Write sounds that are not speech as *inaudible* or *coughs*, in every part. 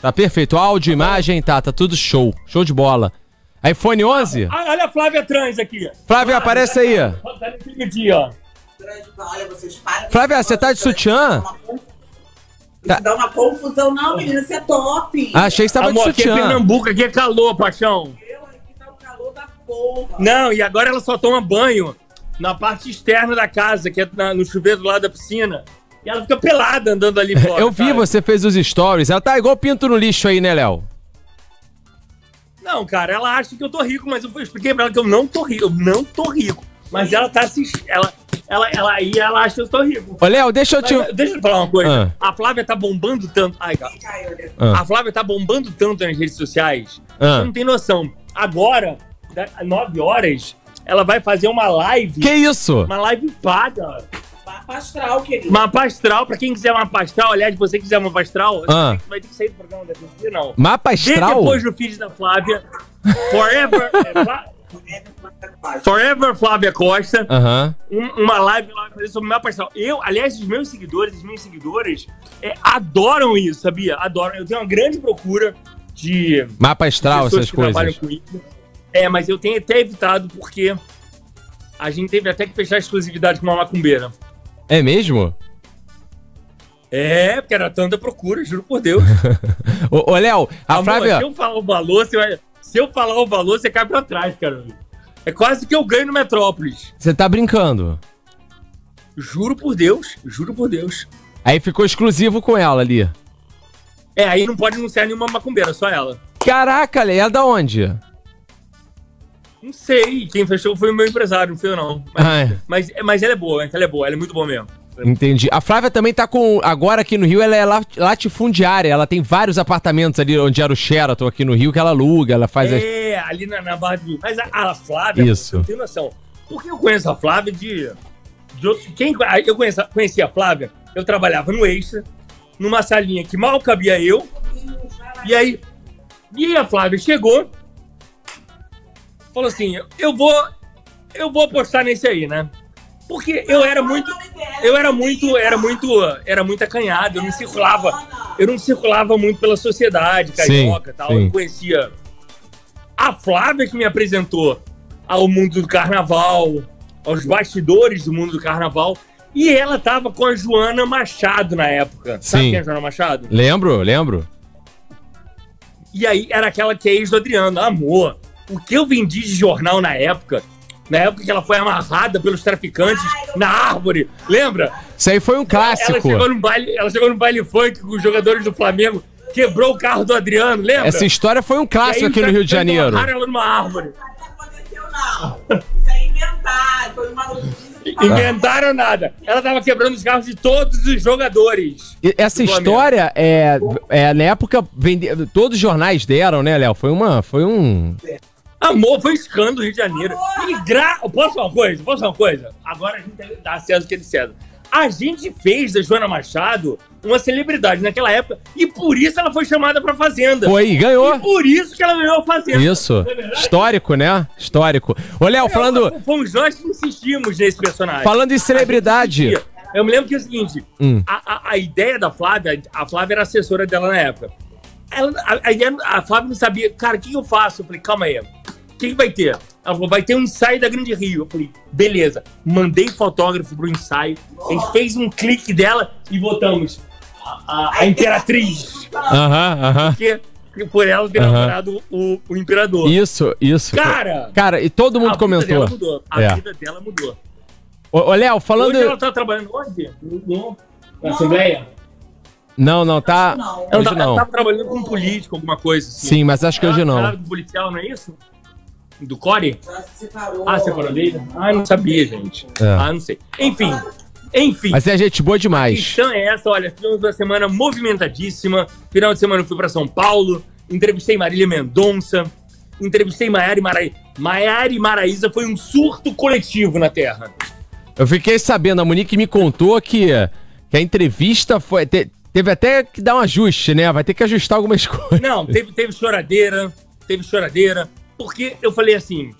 Tá perfeito. Áudio, imagem, tá, tá tudo show. Show de bola. iPhone 11? Ah, olha a Flávia Trans aqui. Flávia, aparece aí. Tá nesse dia, ó. Olha, vocês param. Flávia, você tá de sutiã? Isso dá uma confusão, não, menina. Você é top. Ah, achei que você tava de Amor, aqui é sutiã. Pernambuco, aqui é calor, paixão. Eu aqui tá o calor da porra. Não, e agora ela só toma banho na parte externa da casa, que é na- no chuveiro do lado da piscina. E ela fica pelada andando ali fora. Eu vi, cara. você fez os stories. Ela tá igual pinto no lixo aí, né, Léo? Não, cara, ela acha que eu tô rico, mas eu expliquei pra ela que eu não tô rico. Eu não tô rico. Mas ela tá assistindo. Ela, ela, ela, aí ela acha que eu tô rico. Ô, Léo, deixa eu te. Mas, deixa eu falar uma coisa. A Flávia tá bombando tanto. Ai, cara. Ah. A Flávia tá bombando tanto nas redes sociais. Ah. Você não tem noção. Agora, às 9 horas, ela vai fazer uma live. Que isso? Uma live paga. Mapa astral, querido. Mapa astral, pra quem quiser mapa astral, aliás, se você quiser mapa astral, Ah. vai ter que sair do programa da TV, não. Mapa Vê astral? depois no feed da Flávia. Forever. *laughs* é, Forever Flávia Costa. Aham. um- uma live lá vai fazer sobre mapa astral. Eu, aliás, os meus seguidores, os meus seguidores é, adoram isso, sabia? Adoram. Eu tenho uma grande procura de Mapa astral, essas que trabalham coisas. com isso. É, mas eu tenho até evitado porque a gente teve até que fechar a exclusividade com uma macumbeira. É mesmo? É, porque era tanta procura, juro por Deus. *laughs* Ô, ô, Léo, a Amor, Flávia. se eu falar o valor, você vai... Se eu falar o valor, você cai pra trás, cara. É quase que eu ganho no Metrópolis. Você tá brincando. Juro por Deus, juro por Deus. Aí ficou exclusivo com ela ali. É, aí não pode anunciar nenhuma macumbeira, só ela. Caraca, Léo, é da onde? Não sei, quem fechou foi o meu empresário, não foi eu não. Mas, Ah, é. mas, mas ela é boa, ela é boa, ela é muito boa mesmo. Entendi. A Flávia também tá com. Agora aqui no Rio, ela é lat- latifundiária. Ela tem vários apartamentos ali onde era o Sheraton aqui no Rio que ela aluga. Ela faz as. É, ali na, na Barra do Rio. Mas a, a Flávia, Isso. eu tenho noção. Porque eu conheço a Flávia de. de outros, quem, ah, eu conheço, conheci a Flávia, eu trabalhava no Extra, numa salinha que mal cabia eu. E aí. E aí a Flávia chegou. Falou assim: eu vou. Eu vou apostar nesse aí, né? Porque eu era muito. Eu era muito, era muito, era muito acanhado, eu não circulava, eu não circulava muito pela sociedade carioca e tal, eu sim. não conhecia. A Flávia que me apresentou ao mundo do carnaval, aos bastidores do mundo do carnaval, e ela tava com a Joana Machado na época. Sabe Sim. quem é a Joana Machado? Lembro, lembro. E aí era aquela que é ex do Adriano. Amor, o que eu vendi de jornal na época, na época que ela foi amarrada pelos traficantes na árvore, lembra? Isso aí foi um Ela clássico. chegou, no baile, ela chegou no baile funk com os jogadores do Flamengo, quebrou o carro do Adriano, lembra? Essa história foi um aí clássico aqui no Rio de traficantes Janeiro. amarraram ela numa árvore. Não aconteceu, não. Isso é inventado. Foi uma. Inventaram nada. Ela tava quebrando os carros de todos os jogadores. E Essa história é, é na época vende, todos os jornais deram, né, Léo? Foi uma, foi um. Amor, foi escândalo no Rio de Janeiro. E gra... Posso falar uma coisa? Posso falar uma coisa? Agora a gente dá a César o que é de César. A gente fez da Joana Machado uma celebridade naquela época e por isso ela foi chamada pra Fazenda. Foi, E ganhou. por isso que ela ganhou a Fazenda. Isso. Não é? Histórico, né? Histórico. Ô, Léo, falando, Fomos nós que insistimos nesse personagem. falando em celebridade. Eu me lembro que é o seguinte: Hum. a, a, a ideia da Flávia, a Flávia era assessora dela na época. Ela, a, a, a Flávia não sabia, cara, o que eu faço? Eu falei, calma aí. O que, que vai ter? Ela falou, vai ter um ensaio da Grande Rio. Eu falei, beleza. Mandei fotógrafo pro ensaio. A gente fez um clique dela e botamos a, a- a Imperatriz. Aham, aham. Porque por ela ter Aham. namorado o, o Imperador. Isso, isso. Cara, Cara, e todo mundo a vida comentou. dela mudou. A É. vida dela mudou. Ô, ô, Léo, falando. Hoje ela tá trabalhando onde? No- Na Assembleia? Não, não, tá. Não. Hoje tá, não. tava trabalhando com um político, alguma coisa assim. Sim, mas acho que hoje Ela não. era do policial, não é isso? Do Core? Separou. Ah, separou dele? Ah, não sabia, gente. É. Ah, não sei. Enfim, enfim. Mas é gente boa A demais. questão é essa, olha, tivemos uma semana movimentadíssima. Final de semana eu fui pra São Paulo, entrevistei Marília Mendonça, entrevistei Maiara e Maraíza. Maiara e Maraíza foi um surto coletivo na Terra. Eu fiquei sabendo, a Monique me contou que, que a entrevista foi. te- teve até que dar um ajuste, né? Vai ter que ajustar algumas *laughs* coisas. Não, teve, teve choradeira, teve choradeira, porque eu falei assim.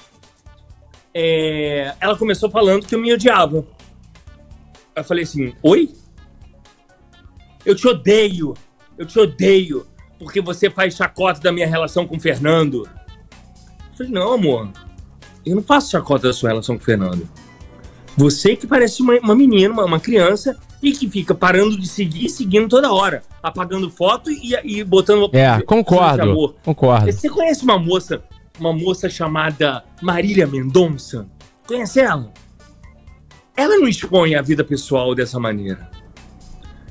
é, ela começou falando que eu me odiava. Eu falei assim: Oi? Eu te odeio, eu te odeio. porque você faz chacota da minha relação com o Fernando. Eu falei, não, amor, eu não faço chacota da sua relação com o Fernando. Você que parece uma, uma menina, uma, uma criança, e que fica parando de seguir e seguindo toda hora, apagando foto e, e botando. É, concordo. Concordo. Você conhece uma moça, uma moça chamada Marília Mendonça? Conhece ela? Ela não expõe a vida pessoal dessa maneira.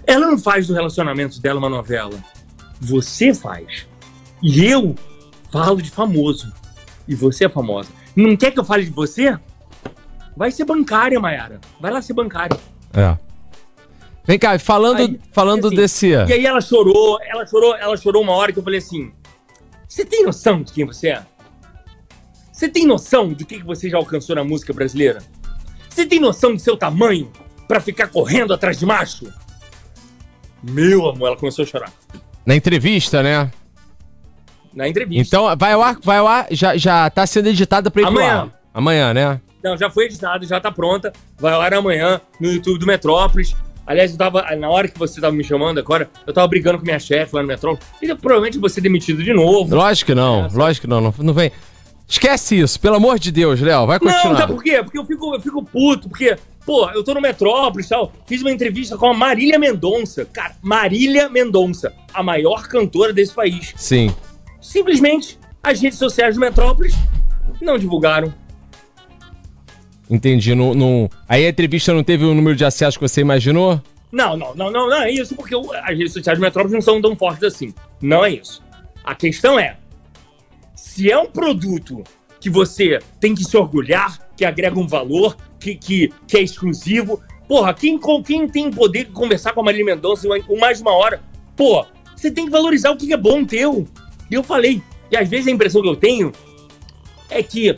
Ela não faz do relacionamento dela uma novela. Você faz. E eu falo de famoso. E você é famosa. Não quer que eu fale de você? Vai ser bancária, Mayara. Vai lá ser bancária. É. Vem cá, falando, Aí, falando assim, desse. E aí ela chorou, ela chorou, ela chorou uma hora que eu falei assim: Você tem noção de quem você é? Você tem noção do que que você já alcançou na música brasileira? Você tem noção do seu tamanho pra ficar correndo atrás de macho? Meu amor, ela começou a chorar. Na entrevista, né? Na entrevista. Então, vai ao ar, vai ao ar, já, já tá sendo editada pra ir Amanhã. Amanhã, né? Não, já foi editado, já tá pronta. Vai ao ar amanhã no YouTube do Metrópolis. Aliás, eu tava, na hora que você tava me chamando agora, eu tava brigando com minha chefe lá no Metrópolis. E eu provavelmente vou ser demitido de novo. Lógico que não, É, lógico que não, não. Não vem. Esquece isso, pelo amor de Deus, Léo. Vai continuar. Não, sabe por quê? Porque eu fico, eu fico puto, porque, pô, eu tô no Metrópolis e tal. Fiz uma entrevista com a Marília Mendonça. Cara, Marília Mendonça, a maior cantora desse país. Sim. Simplesmente, as redes sociais do Metrópolis não divulgaram. Entendi. Não, Aí a entrevista não teve o número de acessos que você imaginou? Não, não, não, não, não é isso, porque as redes sociais Metrópolis não são tão fortes assim. Não é isso. A questão é, se é um produto que você tem que se orgulhar, que agrega um valor, que, que, que é exclusivo, porra, quem, quem tem poder de conversar com a Marília Mendonça com mais de uma hora, pô, você tem que valorizar o que é bom teu. E eu falei, e às vezes a impressão que eu tenho é que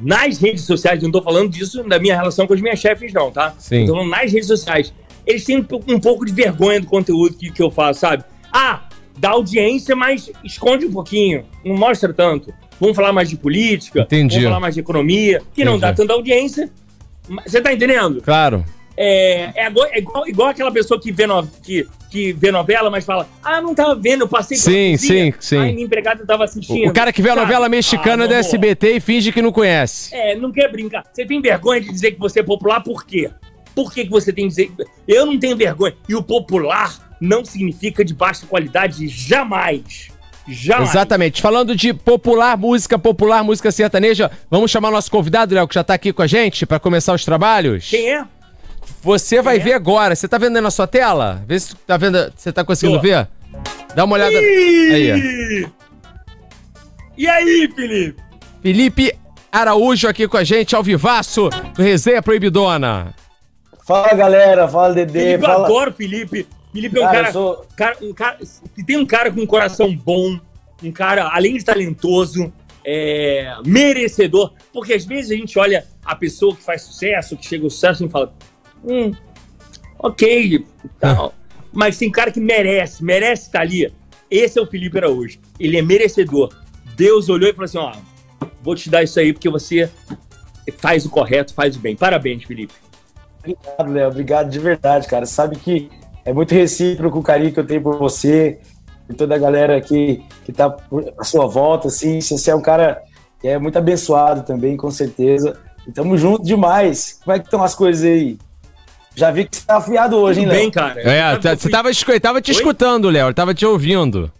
nas redes sociais, não tô falando disso da minha relação com as minhas chefes, não, tá? Sim. Tô falando nas redes sociais. Eles têm um um pouco de vergonha do conteúdo que, que eu faço, sabe? Ah, dá audiência, mas esconde um pouquinho. Não mostra tanto. Vamos falar mais de política. Entendi. Vamos falar mais de economia, que não Entendi. dá tanta audiência. Você tá entendendo? Claro. É, é, igual, é igual, igual aquela pessoa que vê, no, que, que vê novela, mas fala: Ah, não tava vendo, eu passei pela Sim, sim, sim. Aí minha empregada tava assistindo. O, o cara que vê a novela mexicana Ah, da. SBT e finge que não conhece. É, não quer brincar. Você tem vergonha de dizer que você é popular por quê? Por que, que você tem que dizer. Eu não tenho vergonha. E o popular não significa de baixa qualidade jamais. Jamais. Exatamente. Falando de popular, música popular, música sertaneja, vamos chamar nosso convidado, Léo, que já tá aqui com a gente pra começar os trabalhos? Quem é? Você vai é? ver agora. Você tá vendo aí na sua tela? Vê se tá vendo. Você tá conseguindo Tô. ver? Dá uma olhada. Aí, ó. E aí, Felipe? Felipe Araújo aqui com a gente, ao vivaço, do Resenha Proibidona. Fala galera, fala Dedê, Felipe, eu fala. adoro o Felipe. Felipe é um Cara, cara, eu sou- cara, um cara. Tem um cara com um coração bom, um cara, além de talentoso, é, merecedor. Porque às vezes a gente olha a pessoa que faz sucesso, que chega ao sucesso e fala. Hum, ok, tal. Mas tem cara que merece, merece estar ali. Esse é o Felipe Araújo. Ele é merecedor. Deus olhou e falou assim: ó, vou te dar isso aí porque você faz o correto, faz o bem. Parabéns, Felipe. Obrigado, Léo. Obrigado de verdade, cara. Sabe que é muito recíproco o carinho que eu tenho por você e toda a galera aqui que tá à sua volta, assim. Você é um cara que é muito abençoado também, com certeza. E tamo junto demais. Como é que estão as coisas aí? Já vi que você tá afiado hoje, hein, Tudo bem, Léo? cara. É, tá- eu você tava, escu- tava te Oi? escutando, Léo. Ele tava te ouvindo.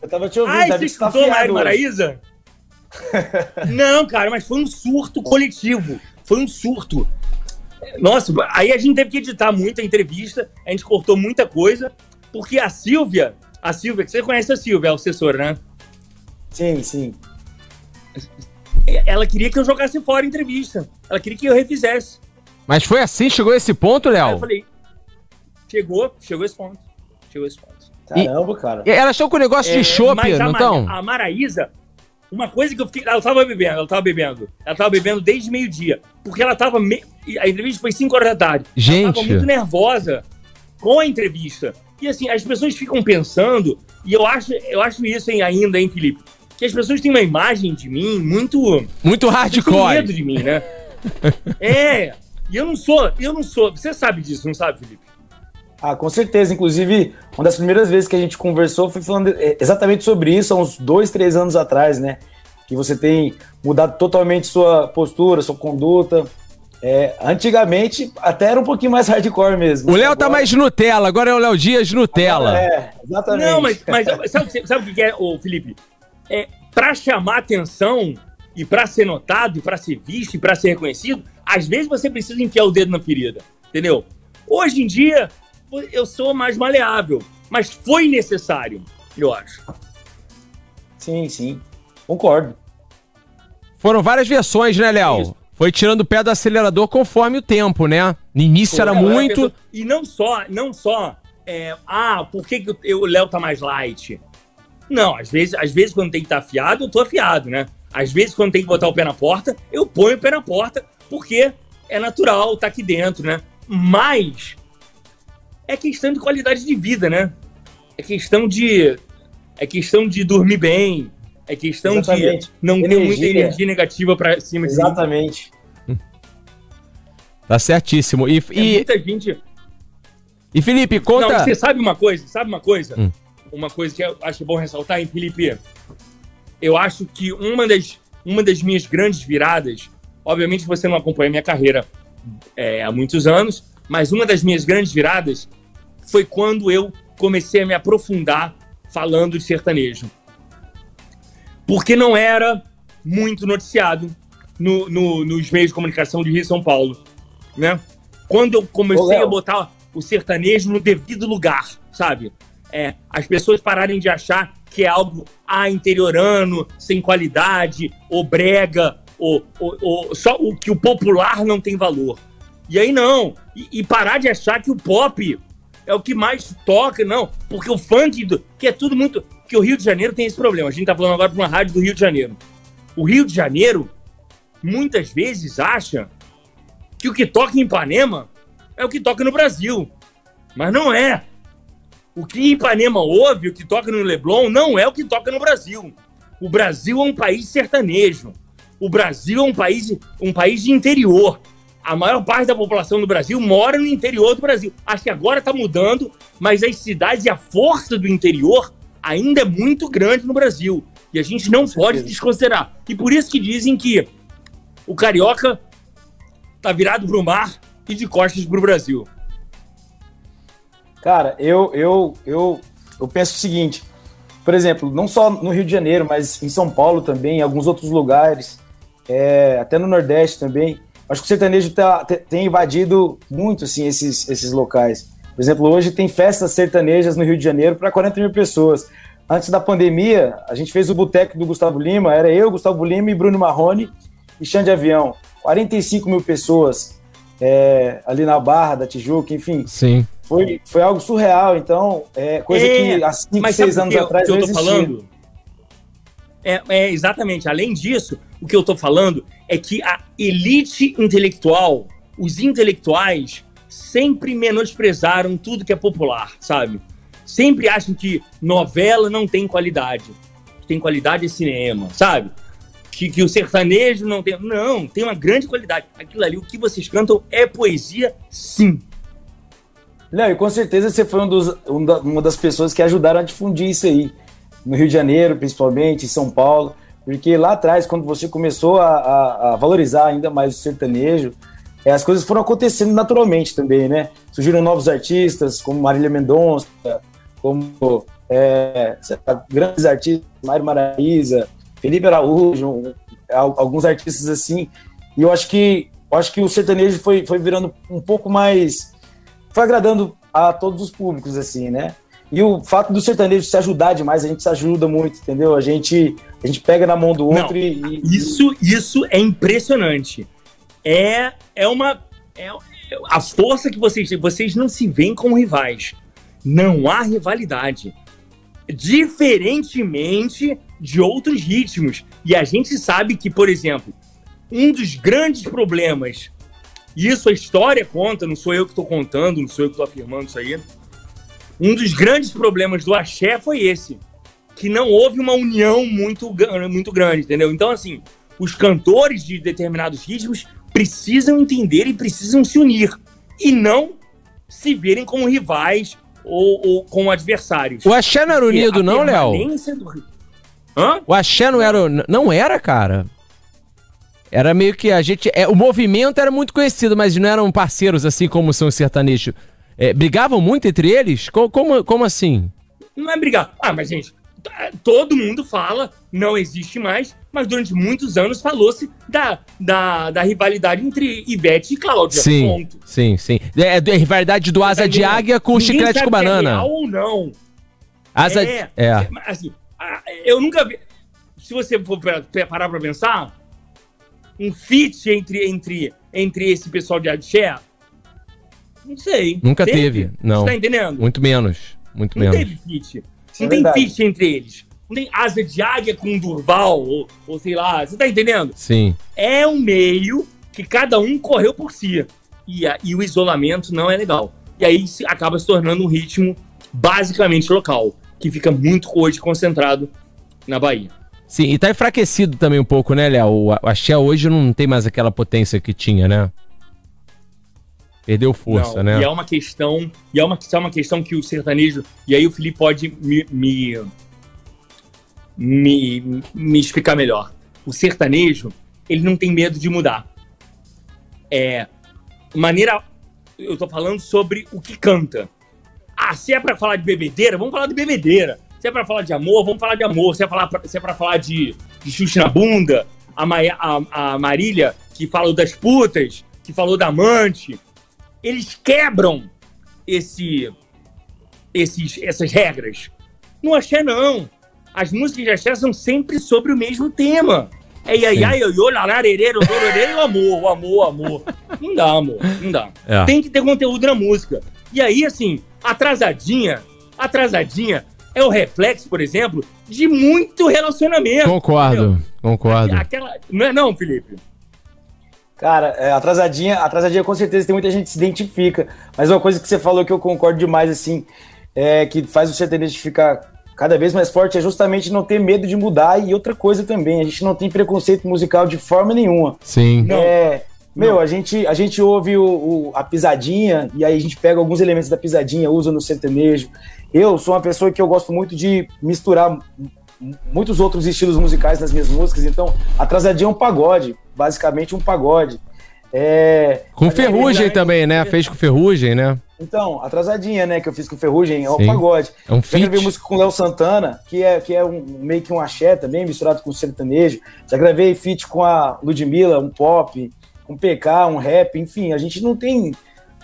Eu tava te ouvindo, Ai, já você vi que você tá escutou Mário afiado hoje. Maraíza? *laughs* Não, cara, mas foi um surto coletivo. Foi um surto. Nossa, aí a gente teve que editar muita entrevista, a gente cortou muita coisa, porque a Silvia, a Silvia, que você conhece a Silvia, a assessora, né? Sim, sim. Ela queria que eu jogasse fora a entrevista. Ela queria que eu refizesse. Mas foi assim? Chegou esse ponto, Aí eu Léo? falei, chegou, chegou esse ponto. Chegou esse ponto. Caramba, cara. E Ela achou com o negócio de É, chopp, mas a não? A Maraísa, uma coisa que eu fiquei. Ela tava bebendo, ela tava bebendo. Ela tava bebendo desde meio-dia. Porque ela tava. Me... A entrevista foi 5 horas da tarde. Ela Gente. tava muito nervosa com a entrevista. E assim, as pessoas ficam pensando, e eu acho, eu acho isso hein, ainda, hein, Felipe? Que as pessoas têm uma imagem de mim muito. Muito muito hardcore. medo de mim, né? *laughs* é. E eu não sou, eu não sou. Você sabe disso, não sabe, Felipe? Ah, com certeza. Inclusive, uma das primeiras vezes que a gente conversou foi falando exatamente sobre isso, há uns dois, três anos atrás, né? Que você tem mudado totalmente sua postura, sua conduta. É, antigamente, até era um pouquinho mais *laughs* hardcore mesmo. O Léo tá mais Nutella, agora é o Léo Dias Nutella. É, exatamente. Não, mas, mas sabe, o que- sabe o que é, ô, Felipe? É, pra chamar atenção e pra ser notado, e pra ser visto, e pra ser reconhecido, às vezes você precisa enfiar o dedo na ferida, entendeu? Hoje em dia, eu sou mais maleável, mas foi necessário, eu acho. Sim, sim. Concordo. Foram várias versões, né, Léo? Foi tirando o pé do acelerador conforme o tempo, né? No início era Não, é a muito. pessoa- E não só, não só, é, ah, por que, que o- eu- o Léo tá mais light? Não, às vezes, às vezes quando tem que estar afiado, eu tô afiado, né? Às vezes quando tem que botar o pé na porta, eu ponho o pé na porta, porque é natural, tá aqui dentro, né? Mas é questão de qualidade de vida, né? É questão de é questão de dormir bem, é questão Exatamente. de não ter muita Energia. energia negativa pra cima de. Exatamente. Tá certíssimo. E, É e, muita gente e Felipe, Não, conta. você sabe uma coisa? Sabe uma coisa? Hum. Uma coisa que eu acho bom ressaltar, hein, Felipe? Eu acho que uma das, uma das minhas grandes viradas, obviamente você não acompanha minha carreira é, há muitos anos, mas uma das minhas grandes viradas foi quando eu comecei a me aprofundar falando de sertanejo. Porque não era muito noticiado no- no- nos meios de comunicação de Rio e São Paulo, né? Quando eu comecei Ô, a botar o sertanejo no devido lugar, sabe? É, as pessoas pararem de achar que é algo ah, interiorano, sem qualidade, ou brega, ou, ou- ou só o que o popular não tem valor. E aí não. E, e parar de achar que o pop é o que mais toca, não. Porque o funk, do- que é tudo muito. Que o Rio de Janeiro tem esse problema. A gente tá falando agora pra uma rádio do Rio de Janeiro. O Rio de Janeiro, muitas vezes, acha que o que toca em Ipanema é o que toca no Brasil. Mas não é. O que em Ipanema ouve, o que toca no Leblon, não é o que toca no Brasil. O Brasil é um país sertanejo. O Brasil é um país, um país de interior. A maior parte da população do Brasil mora no interior do Brasil. Acho que agora está mudando, mas as cidades e a força do interior ainda é muito grande no Brasil. E a gente não pode desconsiderar. E por isso que dizem que o carioca tá virado pro mar e de costas pro Brasil. Cara, eu, eu, eu, eu penso o seguinte, por exemplo, não só no Rio de Janeiro, mas em São Paulo também, em alguns outros lugares, é, até no Nordeste também, acho que o sertanejo tá, te- tem invadido muito assim, esses, esses locais. Por exemplo, hoje tem festas sertanejas no Rio de Janeiro para 40 mil pessoas. Antes da pandemia, a gente fez o boteco do Gustavo Lima, era eu, Gustavo Lima e Bruno Marrone e Xande Avião. 45 mil pessoas é, ali na Barra da Tijuca, enfim. Sim. Foi, foi algo surreal, então, é coisa É, que há 5, Mas 6 sabe o anos eu- atrás que eu não tô existia. falando? É, é, exatamente. Além disso, o que eu tô falando é que a elite intelectual, os intelectuais, sempre menosprezaram tudo que é popular, sabe? Sempre acham que novela não tem qualidade. Que tem qualidade é cinema, sabe? Que, que o sertanejo não tem. Não, tem uma grande qualidade. Aquilo ali, o que vocês cantam é poesia, sim. Léo, e com certeza você foi um dos- um da- uma das pessoas que ajudaram a difundir isso aí. No Rio de Janeiro, principalmente, em São Paulo. Porque lá atrás, quando você começou a, a- a valorizar ainda mais o sertanejo, é, as coisas foram acontecendo naturalmente também, né? Surgiram novos artistas, como Marília Mendonça, como é, grandes artistas, Mário Maraíza, Felipe Araújo, al- alguns artistas assim. E eu acho que, eu acho que o sertanejo foi, foi virando um pouco mais foi agradando a todos os públicos, assim, né? E o fato do sertanejo se ajudar demais, a gente se ajuda muito, entendeu? A gente, a gente pega na mão do Não, outro e, e- Isso, isso é impressionante. É, é uma. É, a força que vocês têm. Vocês não se veem como rivais. Não há rivalidade. Diferentemente de outros ritmos. E a gente sabe que, por exemplo, um dos grandes problemas, e isso a história conta, não sou eu que estou contando, não sou eu que estou afirmando isso aí. Um dos grandes problemas do axé foi esse que não houve uma união muito, muito grande, entendeu? Então, assim, os cantores de determinados ritmos precisam entender e precisam se unir. E não se verem como rivais ou, ou como adversários. O Axé não era unido, não, Léo? do Hã? O Axé não era. Não era, cara. Era meio que a gente. É, o movimento era muito conhecido, mas não eram parceiros assim como são os sertanejos. É, brigavam muito entre eles? Co- Como, como assim? Não é brigar. Ah, mas gente, t- todo mundo fala, não existe mais, mas durante muitos anos falou-se da, da, da rivalidade entre Ivete e Cláudia. Sim, Ponto. sim, sim. É, é a rivalidade do Asa Tá de? Águia com o chiclete com é banana. real ou não. Asa. É. É. Assim, eu nunca vi. Se você for parar pra pensar, um feat entre, entre, entre esse pessoal de Adché, não sei. Nunca teve, não. Você tá entendendo? Muito menos. Muito não menos. teve feat. Isso é não tem verdade. feat entre eles. Não tem asa de águia com Durval, ou, ou sei lá. Você tá entendendo? Sim. É um meio que cada um correu por si. E, a- e o isolamento não é legal. E aí se- acaba se tornando um ritmo basicamente local, que fica muito hoje concentrado na Bahia. Sim, e tá enfraquecido também um pouco, né, Léo? O o Axé hoje não tem mais aquela potência que tinha, né? Perdeu força, Não, né? E é uma questão, e é uma, é uma questão que o sertanejo, e aí o Felipe pode me, me, me, me explicar melhor. O sertanejo, ele não tem medo de mudar. É maneira, eu tô falando sobre o que canta. Ah, se é pra falar de bebedeira, vamos falar de bebedeira. Se é pra falar de amor, vamos falar de amor. Se é, falar, se é pra falar de, de chute na bunda, a, Maia- a, a Marília, que falou das putas, que falou da amante, eles quebram esse, esses, essas regras. No axé, não. As músicas de axé são sempre sobre o mesmo tema. É Sim. iai, ai, oi, lararereiro, o amor, o amor, o amor. Não dá, amor, não dá. É. Tem que ter conteúdo na música. E aí, assim, atrasadinha, atrasadinha é o reflexo, por exemplo, de muito relacionamento. Concordo, concordo. Aquela, não é não, Felipe? Cara, é, atrasadinha, atrasadinha com certeza tem muita gente que se identifica. Mas uma coisa que você falou que eu concordo demais, assim, é que faz o sertanejo ficar cada vez mais forte é justamente não ter medo de mudar. E outra coisa também, a gente não tem preconceito musical de forma nenhuma. Sim. Não. É, meu, Não. a gente, a gente ouve o, o- a pisadinha e aí a gente pega alguns elementos da pisadinha, usa no sertanejo. Eu sou uma pessoa que eu gosto muito de misturar muitos outros estilos musicais nas minhas músicas, então atrasadinha é um pagode, basicamente um pagode. É, Com na ferrugem também, né? Fez com ferrugem, né? Então, atrasadinha, né, que eu fiz com Ferrugem, é um Sim. pagode. É um Já gravei música com o Léo Santana, que é, que é um, meio que um axé também, misturado com sertanejo. Já gravei feat com a Ludmilla, um pop, com PK, um rap, enfim, a gente não tem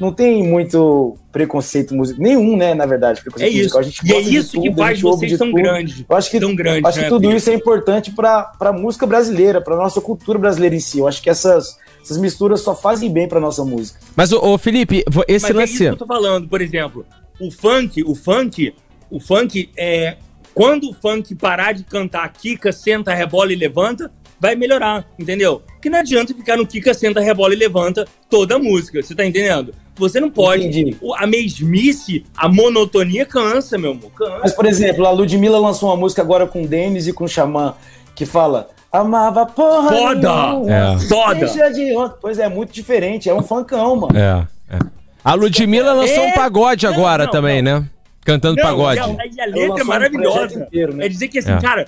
não tem muito preconceito musical, nenhum, né, na verdade, É preconceito isso. musical. A gente E é isso que tudo, a faz vocês tão tudo. grandes. Eu acho que, Tão grandes, acho que né, tudo Felipe? isso é importante para a música brasileira, para nossa cultura brasileira em si. Eu acho que essas, essas misturas só fazem bem para nossa música. Mas, ô, ô, Felipe, esse Mas é lance. isso que eu tô falando, por exemplo. O funk, o funk, o funk é. Quando o funk parar de cantar Kika, senta, rebola e levanta, vai melhorar, entendeu? Porque não adianta ficar no Kika, senta, rebola e levanta toda a música, você tá entendendo? Você não pode. Entendi. O- A mesmice, a monotonia cansa, meu amor. Cansa. Mas, por exemplo, a Ludmilla lançou uma música agora com o Denis e com o Xamã, que fala Amava porra Foda! nenhuma, É. Foda! de onda." Pois é, muito diferente, é um funkão, mano. É, é. A Ludmilla lançou É. um pagode Não, agora não, também, né? Cantando Não, pagode. A, a letra é maravilhosa. inteiro, né? É dizer que assim, É. cara,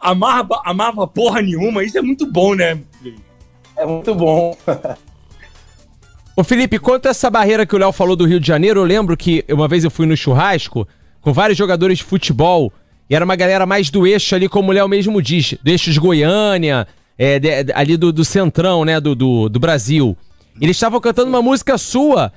amava, amava porra nenhuma, isso é muito bom, né? É muito bom. *laughs* Ô Felipe, quanto a essa barreira que o Léo falou do Rio de Janeiro, eu lembro que uma vez eu fui no churrasco com vários jogadores de futebol e era uma galera mais do eixo ali, como o Léo mesmo diz, do eixo de Goiânia, é, de- de- ali do, do centrão, né, do, do, do Brasil. Eles estavam cantando uma música sua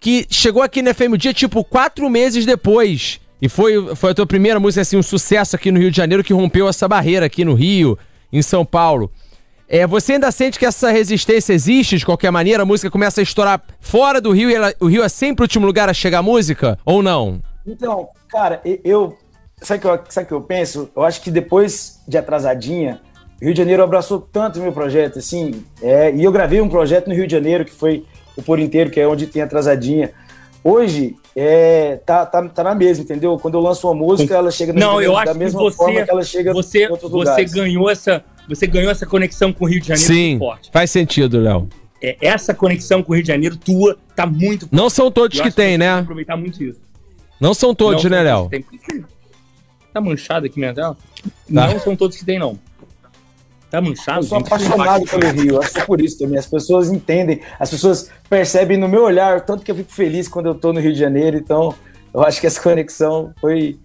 que chegou aqui na FM Dia, tipo, quatro meses depois. E foi, foi a tua primeira música, assim, um sucesso aqui no Rio de Janeiro que rompeu essa barreira aqui no Rio, em São Paulo. É, você ainda sente que essa resistência existe de qualquer maneira? A música começa a estourar fora do Rio e ela- o Rio é sempre o último lugar a chegar a música? Ou não? Então, cara, eu. Sabe o que, eu- sabe que eu penso? Eu acho que depois de Atrasadinha, o Rio de Janeiro abraçou tanto o meu projeto, assim. é, e eu gravei um projeto no Rio de Janeiro, que foi o Por Inteiro, que é onde tem Atrasadinha. Hoje, é, tá, tá, tá na mesma, entendeu? Quando eu lanço uma música, ela chega Não, eu da acho que mesma você- forma que ela chega Você, em outros você lugares. ganhou essa, você ganhou essa conexão com o Rio de Janeiro Sim, muito forte. faz sentido, Léo. é, essa conexão com o Rio de Janeiro tua tá muito Não são todos Eu que tem, né? tem que aproveitar muito isso. Não são todos, Não né, são Léo? que. Tá manchado aqui minha tela? Não são todos que tem, não. Tá manchado? Eu sou gente? apaixonado pelo Rio, acho que é por isso também. As pessoas entendem, as pessoas percebem no meu olhar, o tanto que eu fico feliz quando eu tô no Rio de Janeiro, então eu acho que essa conexão foi,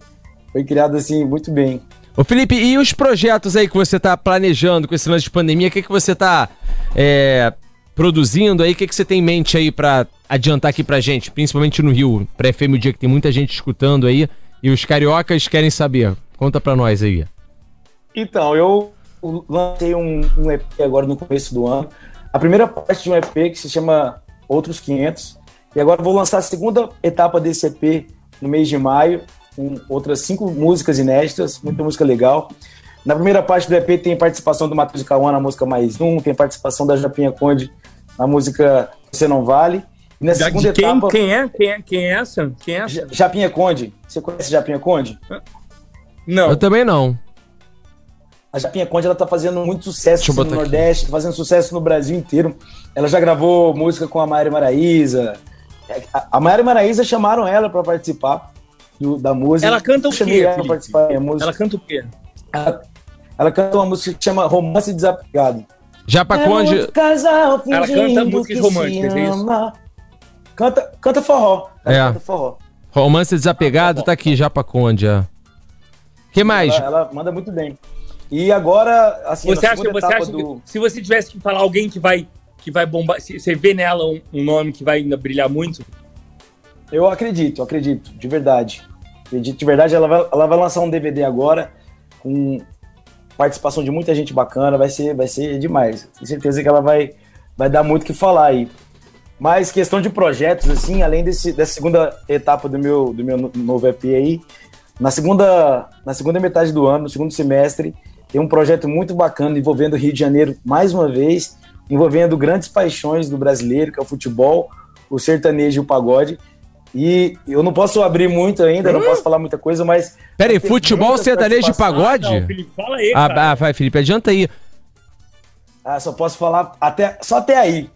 foi criada assim muito bem. Ô Felipe, e os projetos aí que você tá planejando com esse lance de pandemia? O que, que você tá é, produzindo aí? O que, que você tem em mente aí pra adiantar aqui pra gente? Principalmente no Rio, pra FM o dia que tem muita gente escutando aí e os cariocas querem saber. Conta pra nós aí. Então, eu lancei um, um EP agora no começo do ano. A primeira parte de um EP que se chama Outros 500. E agora eu vou lançar a segunda etapa desse EP no mês de maio, com outras cinco músicas inéditas, muita música legal. Na primeira parte do EP tem participação do Matheus Cauã na música Mais Um, tem participação da Japinha Conde na música Você Não Vale. E nessa Da- segunda quem, etapa. quem é? Quem é? Quem é essa? Quem é essa? Ja- Japinha Conde. Você conhece Japinha Conde? Não. Eu também não. A Japinha Conde ela tá fazendo muito sucesso assim, no aqui. Nordeste, tá fazendo sucesso no Brasil inteiro. Ela já gravou música com a Mayra Maraíza. A- A Mayra Maraíza chamaram ela para participar do- da música. Ela canta o quê, ela participar da música. Ela canta o quê? Ela, ela canta uma música que chama Romance Desapegado. Japa É Conde. casal Ela canta músicas românticas, é isso? Canta, canta forró. Ela É. Canta forró. Romance desapegado, tá aqui, Japa Conde. ó. que mais? Ela, ela manda muito bem. E agora, assim, Você acha, você acha do... que se você tivesse que falar alguém que vai, que vai bombar, você vê nela um, um nome que vai ainda brilhar muito? Eu acredito, acredito, de verdade. Acredito de verdade. Ela vai, ela vai lançar um DVD agora com participação de muita gente bacana. Vai ser, vai ser demais. Tenho certeza que ela vai, vai dar muito o que falar aí. Mas questão de projetos, assim, além desse, dessa segunda etapa do meu, do meu no- novo EP aí, na segunda, na segunda metade do ano, no segundo semestre, tem um projeto muito bacana envolvendo o Rio de Janeiro mais uma vez, envolvendo grandes paixões do brasileiro, que é o futebol, o sertanejo e o pagode. E eu não posso abrir muito ainda, não posso falar muita coisa, mas. Pera aí, tem futebol, sertanejo e pagode? Ah, não, Felipe, fala aí, Ah, cara. ah, vai, Felipe, adianta aí. Ah, só posso falar até, só até aí.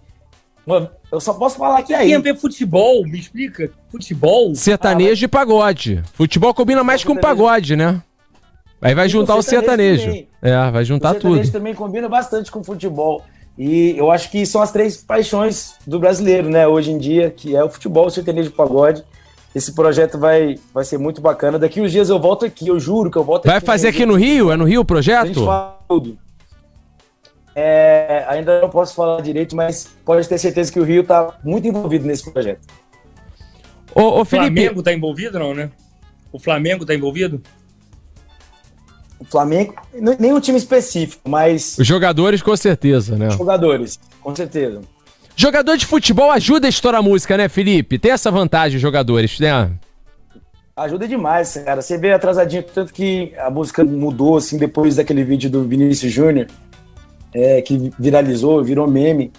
Mano, Eu só posso falar até Tem a aí. ver futebol, me explica. Futebol? Sertanejo e pagode. Futebol combina mais com pagode, né? Aí vai E juntar o sertanejo sertanejo. É, vai O juntar sertanejo tudo. também combina bastante com futebol. E eu acho que são as três paixões do brasileiro, né? Hoje em dia, que é o futebol, o sertanejo e o pagode. Esse projeto vai, vai ser muito bacana. Daqui uns dias eu volto aqui, eu juro que eu volto Vai aqui. fazer aqui no Rio? É no Rio o A gente projeto? fala tudo. É, ainda não posso falar direito, mas pode ter certeza que o Rio está muito envolvido nesse projeto. Ô, ô O Felipe, Flamengo tá envolvido, não, né? O Flamengo tá envolvido? O Flamengo, nenhum time específico, mas os jogadores com certeza, né? jogadores, com certeza. Jogador de futebol ajuda a estourar a música, né, Felipe? Tem essa vantagem, os jogadores, né? Ajuda demais, cara. Você vê atrasadinho, tanto que a música mudou, assim, depois daquele vídeo do Vinícius Júnior, é, que viralizou, virou meme.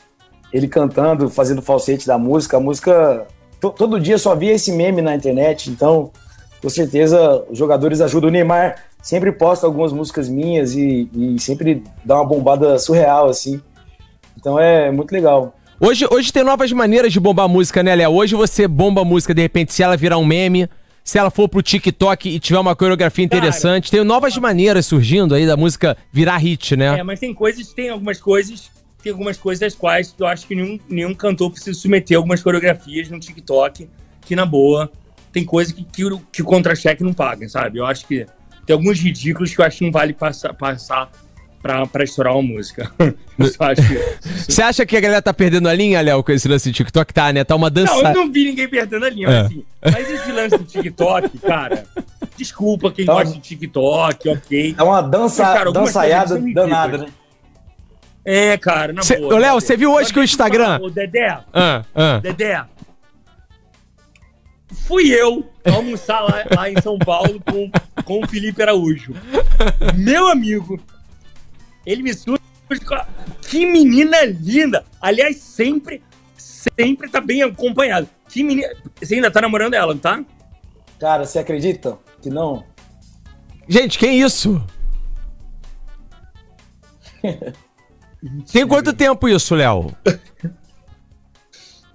Ele cantando, fazendo falsete da música. A música. to- todo dia só via esse meme na internet, então, com certeza, os jogadores ajudam. O Neymar sempre posta algumas músicas minhas e, e sempre dá uma bombada surreal, assim. Então é muito legal. Hoje, hoje tem novas maneiras de bombar música, né, Léo? Hoje você bomba a música, de repente, se ela virar um meme, se ela for pro TikTok e tiver uma coreografia interessante. Tem novas maneiras surgindo aí da música virar hit, né? É, mas tem coisas, tem algumas coisas, tem algumas coisas das quais eu acho que nenhum, nenhum cantor precisa submeter algumas coreografias no TikTok, que na boa, tem coisa que, que, o- que o contra-cheque não paga, sabe? Eu acho que tem alguns ridículos que eu acho que não vale passar, passar pra, pra estourar uma música. *laughs* Você acha que a galera tá perdendo a linha, Léo, com esse lance de TikTok? Tá, né? Tá uma dança. Não, eu não vi ninguém perdendo a linha, É. mas assim, mas esse lance do TikTok, cara, desculpa quem Tá. gosta de TikTok, ok. É uma dança, Mas, cara, dançaiada danada, né? É, cara, na Cê- boa. Ô, Léo, você viu hoje que o Instagram- falar, Ô, Dedé, Ah, ah. Dedé. Fui eu almoçar lá, lá em São Paulo com, com o Felipe Araújo. Meu amigo. Ele me surge com a- Que menina linda! Aliás, sempre, sempre tá bem acompanhado. Que menina. Você ainda tá namorando ela, não tá? Cara, você acredita que não? Gente, que isso? Tem quanto tempo isso, Léo?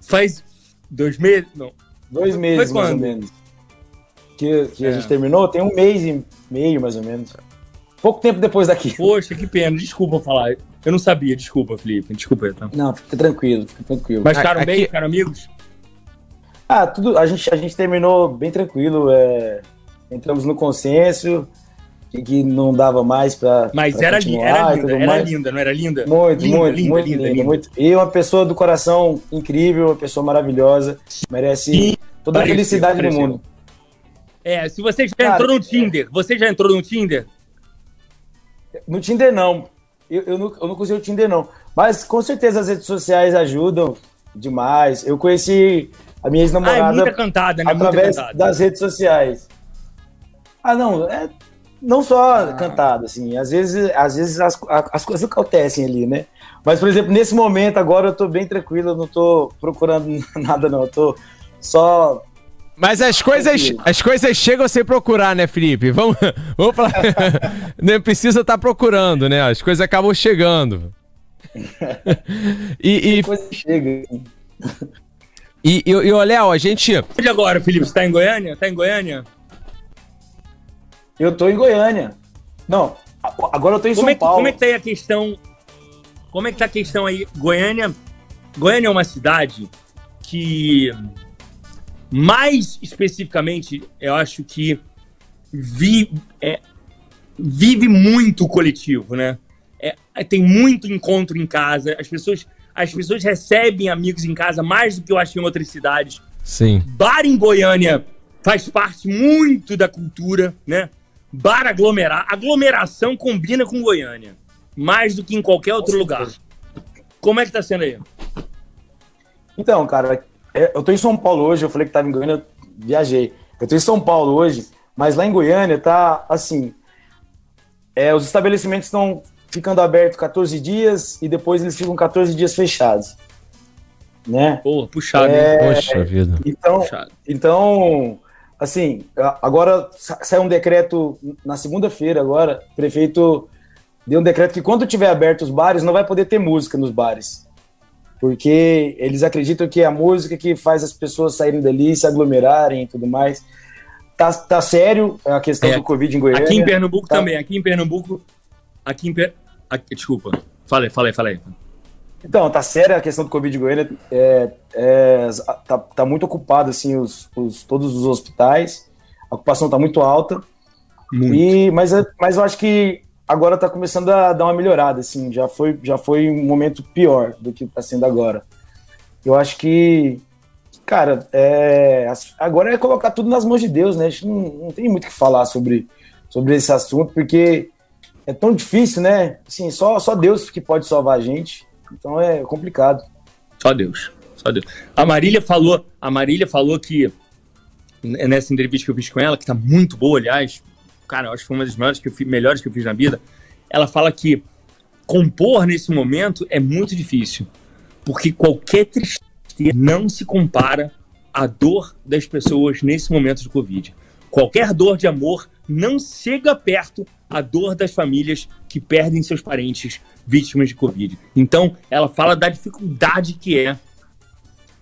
Faz dois meses? Não. Dois meses, mais ou menos. Que, que a É. gente terminou, tem um mês e meio, mais ou menos. Pouco tempo depois daqui. *laughs* Poxa, que pena. Desculpa falar. Eu não sabia. Desculpa, Felipe. Desculpa. Então. Não, fica tranquilo, fica tranquilo. Mas ficaram Aqui- bem? Ficaram amigos? Ah, tudo. A gente, a gente terminou bem tranquilo. é, entramos no consenso que, não dava mais pra. Mas pra era, continuar era linda. Era mais. linda, não era linda? Muito, Linda, muito, linda, muito linda, linda, linda. muito. E uma pessoa do coração incrível, uma pessoa maravilhosa, merece Sim, toda a felicidade do mundo. É, se você já Cara, entrou no Tinder, você já entrou no Tinder? No Tinder não. Eu, eu, não, eu não consigo o Tinder não. Mas com certeza as redes sociais ajudam demais. Eu conheci a minha Ah, é ex-namorada muita cantada, né? Muita através cantada. das redes sociais. Ah, não, é não só cantada, assim. Às vezes, às vezes as, as coisas acontecem ali, né? Mas, por exemplo, nesse momento agora eu tô bem tranquilo, eu não tô procurando *laughs* nada, não. Eu tô só. Mas as coisas, as coisas chegam sem procurar, né, Felipe? Vamos, *laughs* vamos falar. *laughs* Não precisa estar procurando, né? As coisas acabam chegando. *laughs* E, e, Coisa chega. e, e, e Léo, a gente. Onde agora, Felipe? Você tá em Goiânia? Tá em Goiânia? Eu tô em Goiânia. Não, agora eu tô em Como São é, que, Paulo. como é que tá aí a questão? Como é que tá a questão aí? Goiânia, Goiânia é uma cidade que, mais especificamente, eu acho que vi, é, vive muito o coletivo, né? É, é, tem muito encontro em casa. As pessoas, as pessoas recebem amigos em casa mais do que eu acho em outras cidades. Sim. Bar em Goiânia faz parte muito da cultura, né? Bar aglomerar. Aglomeração combina com Goiânia. Mais do que em qualquer outro lugar. Como é que tá sendo aí? Então, cara, eu tô em São Paulo hoje, eu falei que tava em Goiânia, eu viajei. Eu tô em São Paulo hoje, mas lá em Goiânia tá assim. é, os estabelecimentos estão ficando abertos 14 dias e depois eles ficam 14 dias fechados. Né? Pô, puxado, É, hein? Poxa vida. Então, Puxado. então, assim, agora sa- saiu um decreto na segunda-feira agora, o prefeito deu um decreto que quando tiver aberto os bares, não vai poder ter música nos bares. Porque eles acreditam que é a música que faz as pessoas saírem dali, se aglomerarem e tudo mais. Tá, tá sério a questão É, do Covid em Goiânia. Aqui em Pernambuco tá. também. Aqui em Pernambuco. Aqui em Per... aqui- Desculpa. Falei, falei, falei. Então, tá séria a questão do Covid em Goiânia. É, é, tá, tá muito ocupado, assim, os, os- todos os hospitais. A ocupação tá muito alta. Muito. E, mas, é- mas eu acho que agora tá começando a dar uma melhorada, assim. Já foi, já foi um momento pior do que tá sendo agora. Eu acho que, cara, é, agora é colocar tudo nas mãos de Deus, né? A gente não, não tem muito o que falar sobre, sobre esse assunto, porque é tão difícil, né? Assim, só, só Deus que pode salvar a gente. Então é complicado. Só Deus. Só Deus. A Marília falou, a Marília falou que n- nessa entrevista que eu fiz com ela, que tá muito boa, aliás, cara, eu acho que foi uma das melhores que eu fiz, melhores que eu fiz na vida. Ela fala que compor nesse momento é muito difícil, porque qualquer tristeza não se compara à dor das pessoas nesse momento de Covid. Qualquer dor de amor não chega perto à dor das famílias que perdem seus parentes vítimas de Covid. Então, ela fala da dificuldade que é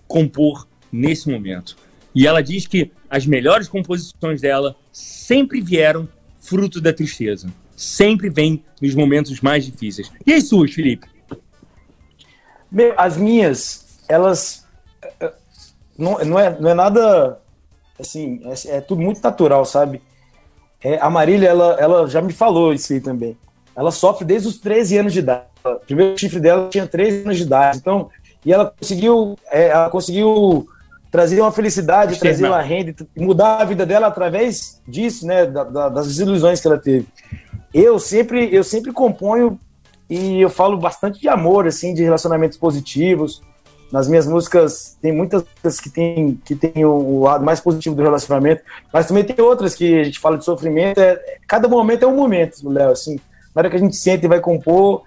compor nesse momento. E ela diz que as melhores composições dela sempre vieram fruto da tristeza. Sempre vem nos momentos mais difíceis. E as suas, Felipe? Meu, as minhas, elas. é, é, Não, não, é, não é nada. Assim, é, é tudo muito natural, sabe? É, a Marília, ela, ela já me falou isso aí também. Ela sofre desde os 13 anos de idade. O primeiro chifre dela tinha 13 anos de idade. Então, e ela conseguiu, é, ela conseguiu trazer uma felicidade, trazer uma renda, mudar a vida dela através disso, né? da- da- das desilusões que ela teve. Eu sempre, eu sempre componho e eu falo bastante de amor, assim, de relacionamentos positivos. Nas minhas músicas tem muitas que tem que tem o, lado mais positivo do relacionamento, mas também tem outras que a gente fala de sofrimento. É, cada momento é um momento, Léo. Assim, na hora que a gente senta e vai compor,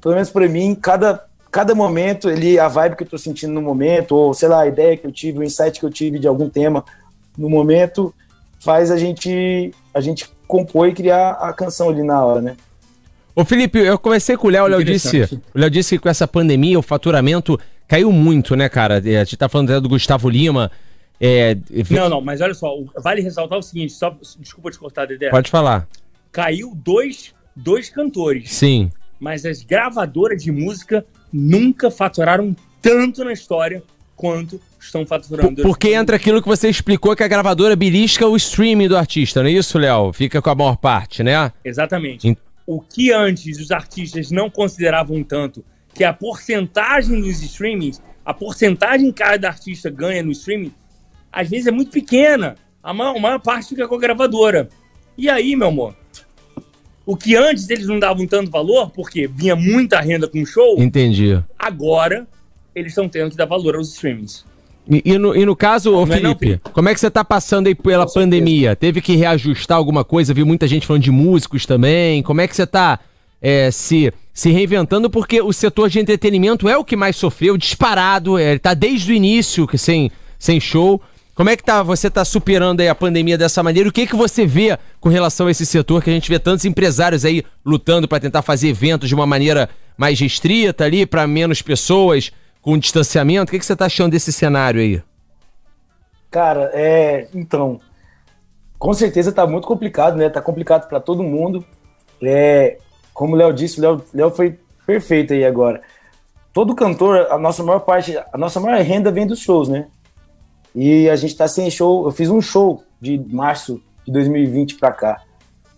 pelo menos para mim, cada cada momento, ele a vibe que eu tô sentindo no momento, ou sei lá, a ideia que eu tive, o insight que eu tive de algum tema no momento, faz a gente a gente compor e criar a canção ali na hora, né? Ô Felipe, eu conversei com o Léo, o Léo disse, o Léo disse que com essa pandemia o faturamento caiu muito, né, cara? É, A gente tá falando até do Gustavo Lima. É, Não, não, mas olha só, vale ressaltar o seguinte, só desculpa te cortar, Dedé. Pode falar. Caiu dois, dois cantores, Sim. mas as gravadoras de música nunca faturaram tanto na história quanto estão faturando. porque entra aquilo que você explicou que a gravadora belisca o streaming do artista, não é isso, Léo? Fica com a maior parte, né? Exatamente. Ent- O que antes os artistas não consideravam tanto, que a porcentagem dos streamings, a porcentagem que cada artista ganha no streaming, às vezes é muito pequena. A maior, a maior parte fica com a gravadora. E aí, meu amor? O que antes eles não davam tanto valor, porque vinha muita renda com o show, Entendi. agora eles estão tendo que dar valor aos streamings. E, e no, e no caso, ô Não é não, Felipe, Felipe? como é que você tá passando aí pela pandemia? Teve que reajustar alguma coisa? Vi muita gente falando de músicos também. Como é que você tá é, se, se reinventando? Porque o setor de entretenimento é o que mais sofreu, disparado. É, ele tá desde o início que sem, sem show. Como é que tá, você tá superando aí a pandemia dessa maneira? O que que você vê com relação a esse setor que a gente vê tantos empresários aí lutando para tentar fazer eventos de uma maneira mais restrita ali para menos pessoas, com distanciamento? O que que você tá achando desse cenário aí? Cara, é. Então. Com certeza tá muito complicado, né? Tá complicado para todo mundo. É, como o Léo disse, o Léo foi perfeito aí agora. Todo cantor, a nossa maior parte, a nossa maior renda vem dos shows, né? E a gente tá sem show. Eu fiz um show de março de 2020 para cá.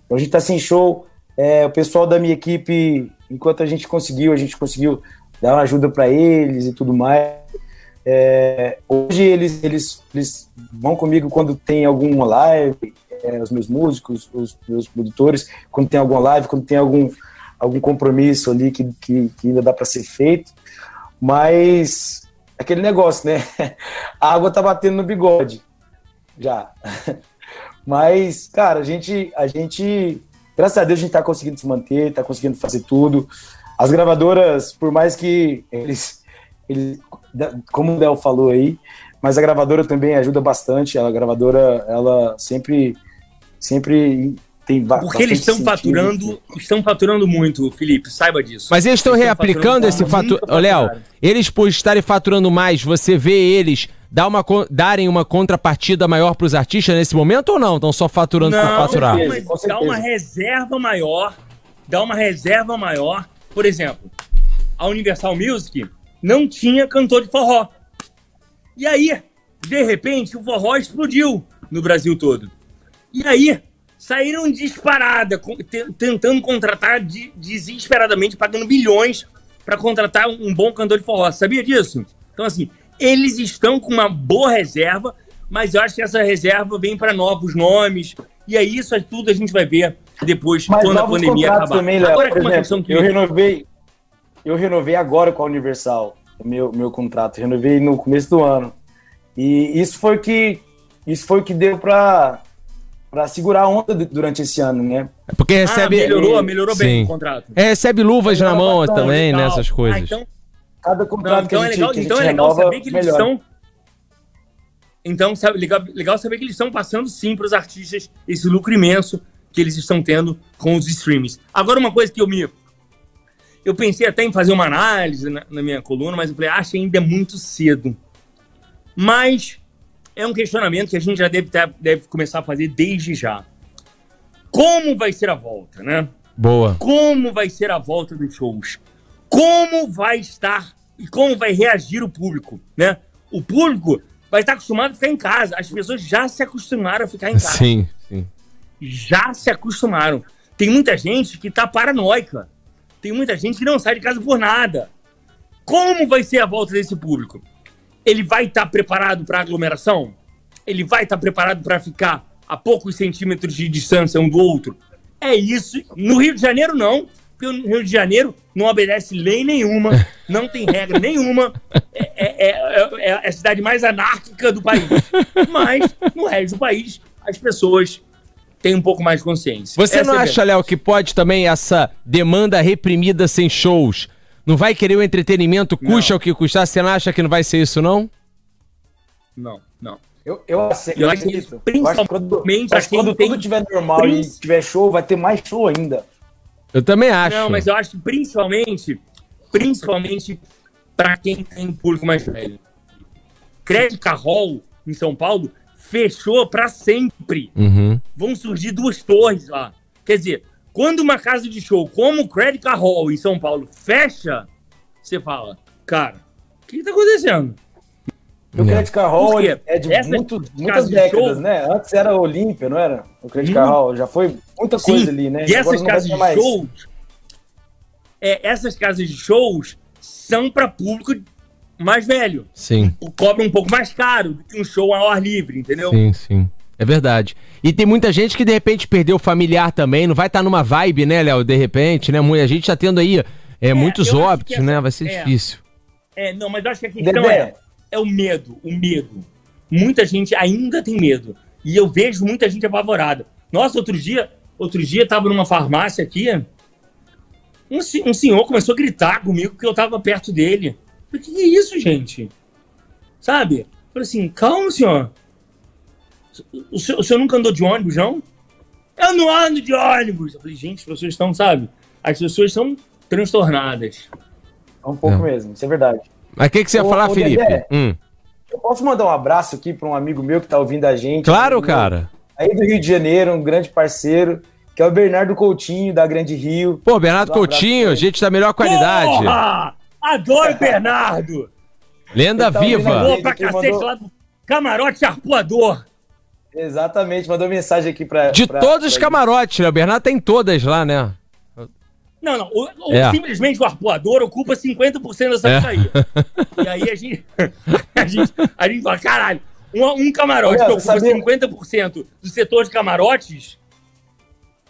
Então a gente tá sem show. É, o pessoal da minha equipe, enquanto a gente conseguiu, a gente conseguiu dar uma ajuda para eles e tudo mais. É, hoje eles, eles, eles vão comigo quando tem alguma live, é, os meus músicos, os meus produtores, quando tem alguma live, quando tem algum, algum compromisso ali que, que, que ainda dá para ser feito. Mas aquele negócio, né? *laughs* A água tá batendo no bigode já. *laughs* Mas, cara, a gente, a gente, graças a Deus, a gente tá conseguindo se manter, tá conseguindo fazer tudo. As gravadoras, por mais que eles, eles como o Del falou aí, mas a gravadora também ajuda bastante. A gravadora, ela sempre, sempre tem Porque eles estão sentido. faturando, estão faturando muito, Felipe, saiba disso. Mas eles estão reaplicando esse fator. Léo, eles por estarem faturando mais, você vê eles dar uma, darem uma contrapartida maior pros artistas nesse momento ou não? Estão só faturando por faturar? certeza. mas dá uma reserva maior, dá uma reserva maior. Por exemplo, a Universal Music não tinha cantor de forró. E aí, de repente, o forró explodiu no Brasil todo. E aí, saíram disparada, tentando contratar de- desesperadamente, pagando bilhões para contratar um bom cantor de forró. Sabia disso? Então, assim, eles estão com uma boa reserva, mas eu acho que essa reserva vem para novos nomes. E aí, isso é tudo a gente vai ver depois, Mas quando a pandemia acabar. também, Léo. Agora, exemplo, questão que eu renovei, eu renovei agora com a Universal, o meu, meu contrato. Renovei no começo do ano. E isso foi que, isso foi o que deu para para segurar a onda de- durante esse ano, né? Porque Ah, recebe. melhorou, melhorou bem Sim. o contrato. É, recebe luvas na Melhorou mão bastante, também, Legal. nessas Ah, coisas. então, Cada Não, contrato então que é a gente, legal, que a gente então é legal saber que eles estão. Então, sabe, legal, legal saber que eles estão passando sim para os artistas esse lucro imenso que eles estão tendo com os streams. Agora, uma coisa que eu me. Eu pensei até em fazer uma análise na, na minha coluna, mas eu falei, acho que ainda é muito cedo. Mas é um questionamento que a gente já deve, ter- deve começar a fazer desde já. Como vai ser a volta, né? Boa. como vai ser a volta dos shows, como vai estar e como vai reagir o público, né? O público vai estar acostumado a ficar em casa. As pessoas já se acostumaram a ficar em casa. Sim, sim. Já se acostumaram. Tem muita gente que tá paranoica. Tem muita gente que não sai de casa por nada. Como vai ser a volta desse público? Ele vai estar preparado para aglomeração? Ele vai estar preparado para ficar a poucos centímetros de distância um do outro? É isso. No Rio de Janeiro, não. Porque o Rio de Janeiro não obedece lei nenhuma, *laughs* não tem regra nenhuma. É, é- é- é a cidade mais anárquica do país. Mas, no resto do país, as pessoas têm um pouco mais de consciência. Você Essa não é acha, Léo, que pode também essa demanda reprimida sem shows? Não vai querer o entretenimento, custa Não. o que custar? Você não acha que não vai ser isso, não? Não, não. Eu, eu, aceito, Eu acho que acredito. principalmente Eu acho que quando, acho quando tudo estiver normal e tiver show, vai ter mais show ainda. Eu também acho. Não, mas eu acho que principalmente, principalmente para quem tem público mais velho. Crédica Hall, em São Paulo, fechou para sempre. Uhum. Vão surgir duas torres lá. Quer dizer, quando uma casa de show como o Crédica Hall em São Paulo fecha, você fala, cara, o que, que tá acontecendo? O Credit Car Hall é de muito, muitas de décadas, show- né? Antes era Olímpia, não era? O Credit Car Hum. Hall. Já foi muita Sim, coisa ali, né? E essas casas de mais. shows, é, essas casas de shows são para público mais velho. Sim, Cobra um pouco mais caro do que um show ao ar livre, entendeu? sim, sim. É verdade. E tem muita gente que de repente perdeu o familiar também, não vai estar numa vibe, né, Léo? De repente, né? Muita gente tá tendo aí é, muitos eu acho óbitos, essa- né? Vai ser é. difícil. É, não, mas eu acho que a questão Dedé, é, é o medo, o medo. Muita gente ainda tem medo. E eu vejo muita gente apavorada. Nossa, outro dia, outro dia tava numa farmácia aqui, um, um senhor começou a gritar comigo que eu tava perto dele. Que que é isso, gente? Sabe? Eu falei assim, calma, senhor. O senhor, o senhor nunca andou de ônibus, não? Eu não ando de ônibus. Eu falei, gente, as pessoas estão, sabe? As pessoas estão transtornadas. É um pouco Não. mesmo, isso é verdade. Mas o que, que você ia Ô, falar, ô, Felipe? Dedé. Hum. Eu posso mandar um abraço aqui para um amigo meu que tá ouvindo a gente. Claro, cara. Aí do Rio de Janeiro, um grande parceiro, que é o Bernardo Coutinho, da Grande Rio. Pô, Bernardo Um Coutinho, gente da melhor qualidade. Porra! Adoro o *laughs* Bernardo! Lenda tá viva. Boa pra cacete mandou- lá do camarote arpoador. Exatamente, mandou mensagem aqui para. De todos os camarotes, né? O Bernardo tem todas lá, né? Não, não. O, o- É. Simplesmente o arpoador ocupa 50% dessa É. saída. E aí a gente, a gente. A gente fala, caralho, um, um camarote Olha, que ocupa sabia- 50% do setor de camarotes.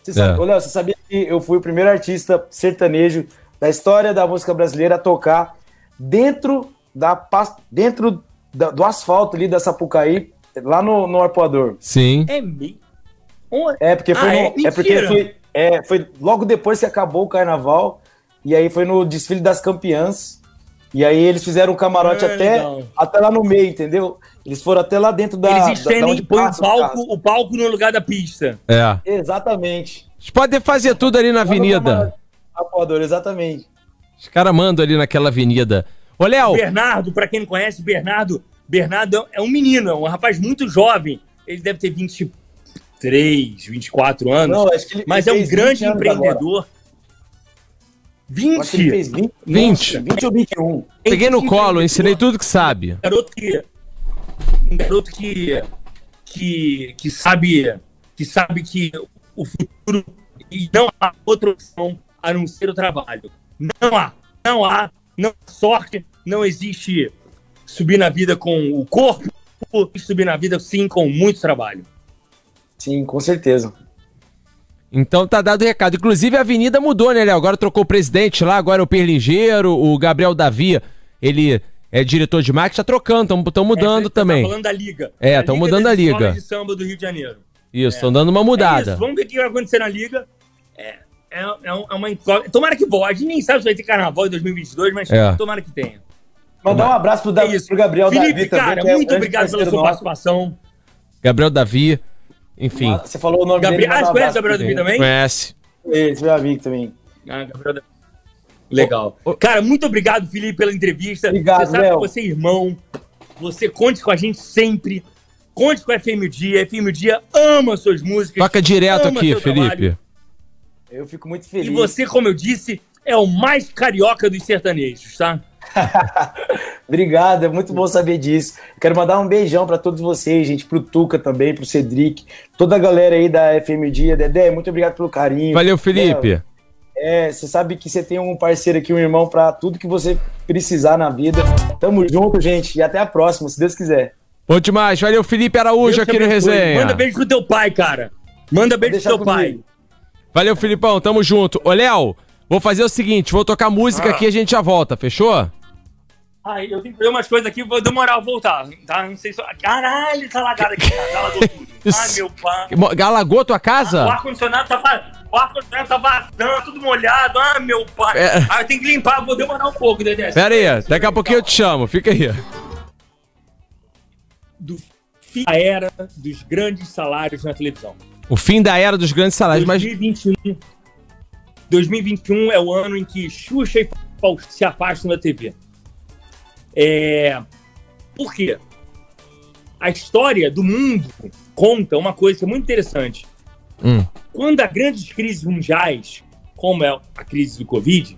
Você sabe, É. Ô, Léo, você sabia que eu fui o primeiro artista sertanejo da história da música brasileira a tocar dentro, da, dentro da- do asfalto ali da Sapucaí, lá no, no arpoador. Sim. É meio. Um- É, porque foi Ah, no- é? é porque foi, é, foi logo depois que acabou o carnaval, e aí foi no desfile das campeãs. E aí eles fizeram um camarote Ah, até, legal. até lá no meio, entendeu? Eles foram até lá dentro da. Eles da- da estendem, onde põem o palco, o palco no lugar da pista. É. Exatamente. Eles podem fazer tudo ali na avenida. Arpoador, exatamente. Os caras mandam ali naquela avenida. Ô, Léo, Bernardo, pra quem não conhece, Bernardo, Bernardo é um menino, é um rapaz muito jovem. Ele deve ter 23, 24 anos. Não, acho que ele- mas ele é um grande 20 empreendedor. Eu Acho que ele 20. fez 20. 20. Nossa, 20 ou 21. peguei no colo, ensinei tudo que sabe. Um garoto que um garoto que que, que sabe que sabe que o futuro e não há outra opção a não ser o trabalho. Não há, não há, não há sorte, não existe subir na vida com o corpo, subir na vida sim com muito trabalho. Sim, com certeza. Então tá dado o recado. Inclusive a avenida mudou, né, Léo? Agora trocou o presidente lá, agora é o Perlingeiro, o Gabriel Davi, ele é diretor de marketing, tá trocando, estão mudando É, tá também. falando da liga. É, tão mudando a liga. de samba do Rio de Janeiro. Isso, estão dando uma É mudada. isso, vamos ver o que vai acontecer na liga. É, é, é é uma incógnita. Tomara que volte. A gente nem sabe se vai ter carnaval em 2022, mas É. tomara que tenha. Mandar um abraço pro, da, É isso. pro Gabriel Felipe, Davi também. cara, é um muito grande obrigado pela sua nosso. participação. Gabriel Davi, enfim, Você falou o nome Gabriel, dele. ah, você um conhece o Gabriel Davi também? conhece. Esse meu amigo também. Ah, Gabriel Davi. Legal. Cara, muito obrigado, Felipe, pela entrevista. Obrigado, você sabe Léo. que você é irmão. Você conte com a gente sempre. Conte com a FM Dia. A FM Dia ama suas músicas. Toca direto ama aqui, seu Felipe. trabalho. Eu fico muito feliz. E você, como eu disse, é o mais carioca dos sertanejos, tá? *laughs* Obrigado, é muito bom saber disso. Quero mandar um beijão pra todos vocês, gente, pro Tuca também, pro Cedric, toda a galera aí da FM Dia. Dedé, muito obrigado pelo carinho. Valeu, Felipe. É, você sabe que você tem um parceiro aqui, um irmão, pra tudo que você precisar na vida. Tamo junto, gente, e até a próxima, se Deus quiser. Bom demais. Valeu, Felipe Araújo Deus aqui no. Resenha. Manda beijo pro teu pai, cara. Manda beijo pro teu pai. comigo. Valeu, Filipão. Tamo junto. Ô, Léo, vou fazer o seguinte: vou tocar música Ah. aqui e a gente já volta, fechou? Ai, eu tenho que fazer umas coisas aqui, vou demorar a voltar, tá? Não sei se... Caralho, tá lagado aqui. Tá tudo. *laughs* Ai, meu pai. Galagou tua O casa? ar-condicionado tá, o ar-condicionado tá vazando, tudo molhado. Ah, meu pai. É. Ah, eu tenho que limpar, vou demorar um pouco, Dedé. Pera aí, daqui a pouquinho eu te chamo. Fica aí. Do fim da era dos grandes salários na televisão. O fim da era dos grandes salários, mas 2021, 2021 é o ano em que Xuxa e Faustão se afastam da TV. É... Por quê? A história do mundo conta uma coisa que é muito interessante. Hum. Quando há grandes crises mundiais, como é a crise do Covid,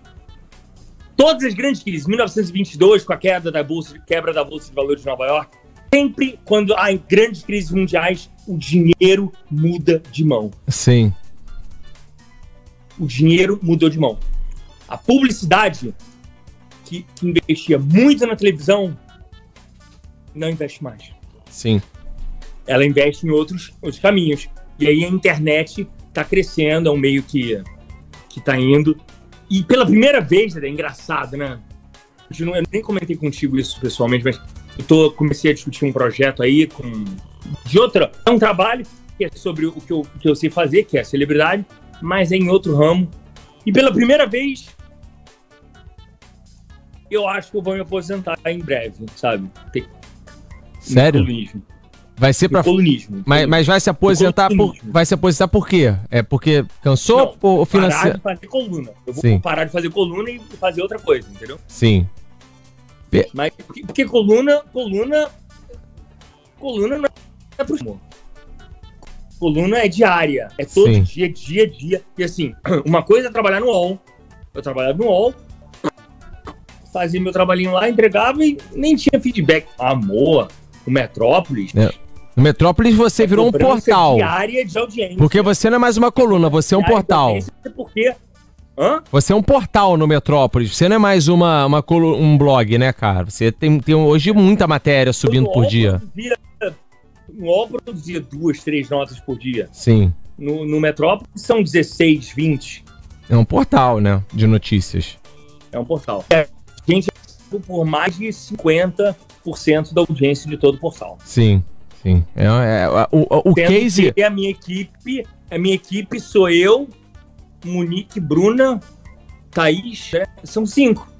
todas as grandes crises, 1922, com a queda da bolsa, quebra da bolsa de valores de Nova York, sempre quando há grandes crises mundiais, o dinheiro muda de mão. Sim. O dinheiro mudou de mão. A publicidade, que, que investia muito na televisão, não investe mais. Sim. Ela investe em outros, outros caminhos. E aí a internet está crescendo, é um meio que, que tá indo. E pela primeira vez, é engraçado, né? Eu, não, eu nem comentei contigo isso pessoalmente, mas eu tô, comecei a discutir um projeto aí com de outra. É um trabalho que é sobre o que eu, que eu sei fazer, que é a celebridade, mas é em outro ramo. E pela primeira vez, eu acho que eu vou me aposentar em breve, sabe? Tem, Sério? Vai ser pra. Colunismo. Mas, mas vai se aposentar por. Vai se aposentar por quê? É porque cansou Não, ou parar financeiro? de fazer coluna. Eu vou Sim. parar de fazer coluna e fazer outra coisa, entendeu? Sim. Mas porque, porque coluna, coluna, coluna não é pro humor. Coluna é diária, é todo Sim. dia, dia, dia. E assim, *clears throat* uma coisa é trabalhar no UOL. Eu trabalhava no UOL, fazia meu trabalhinho lá, entregava e nem tinha feedback. Amor, o Metrópolis. É, No Metrópolis você virou um portal. diária de audiência. Porque você não é mais uma coluna, você é um portal. Porque. Hã? Você é um portal no Metrópolis. Você não é mais uma, uma colu- um blog, né, cara? Você tem, tem hoje muita matéria subindo No por dia. Produzia, no UOL produzia duas, três notas por dia. Sim. No, no Metrópolis são 16, 20. É um portal, né? De notícias. É um portal. É, gente é por mais de 50% da audiência de todo o portal. Sim. Sim. É, é- o, o, o Sendo case. que a minha equipe, a minha equipe sou eu, Monique, Bruna, Thaís, né? são cinco.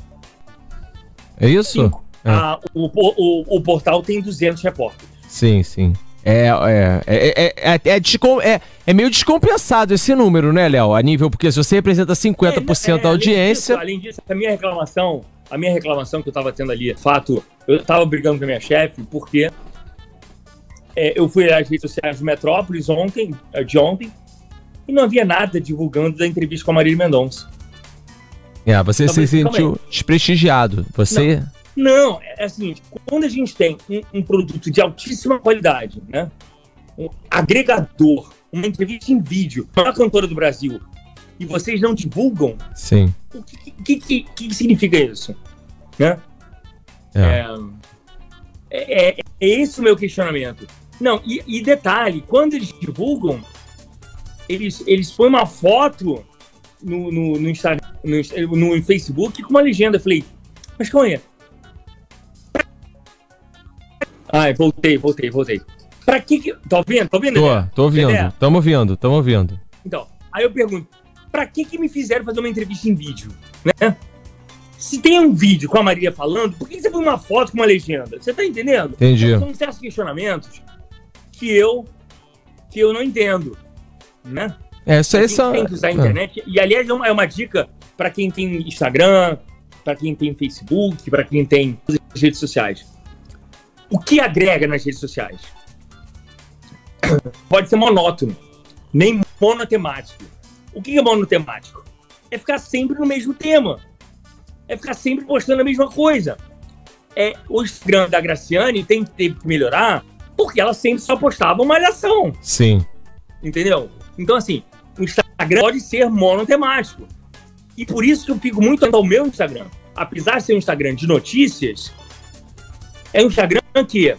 É isso? cinco. É. Ah, o, o, o portal tem 200 repórteres. Sim, sim. É, é, é, é, é, é, é- é meio descompensado esse número, né, Léo? A nível, porque se você representa 50% É, da além audiência. disso, Além disso, a minha reclamação, a minha reclamação que eu tava tendo ali, fato, eu tava brigando com a minha chefe, porque é, eu fui às redes sociais do Metrópolis ontem, é, de ontem, e não havia nada divulgando da entrevista com a Marília Mendonça. É, você se aí, calma sentiu desprestigiado. Você. Não, é assim, quando a gente tem um, um produto de altíssima qualidade, né? Um agregador, uma entrevista em vídeo, a cantora do Brasil, e vocês não divulgam, Sim. o que, que, que, que significa isso? Né? É. É, é, é esse o meu questionamento. Não, e, e detalhe, quando eles divulgam, eles, eles põem uma foto no, no, no Instagram, no, no Facebook com uma legenda. Eu falei, mas calma aí. Ai, voltei, voltei, voltei. Pra que que... Tá ouvindo? Tá ouvindo? Tô, tô ouvindo. Tamo ouvindo, tamo ouvindo. Então, aí eu pergunto, pra que que me fizeram fazer uma entrevista em vídeo, né? Se tem um vídeo com a Maria falando, por que você põe uma foto com uma legenda? Você tá entendendo? Entendi. São certos questionamentos que eu que eu não entendo, né? É, isso A aí gente são. tem que usar a é. internet. E aliás, é uma, é uma dica pra quem tem Instagram, pra quem tem Facebook, pra quem tem as redes sociais. O que agrega nas redes sociais? *coughs* Pode ser monótono, nem monotemático. O que é monotemático? É ficar sempre no mesmo tema. É ficar sempre postando a mesma coisa. É, o Instagram da Graciane tem, teve que melhorar porque ela sempre só postava malhação Sim. entendeu? Então, assim, o Instagram pode ser monotemático. E por isso que eu fico muito atento ao meu Instagram. Apesar de ser um Instagram de notícias, é um Instagram que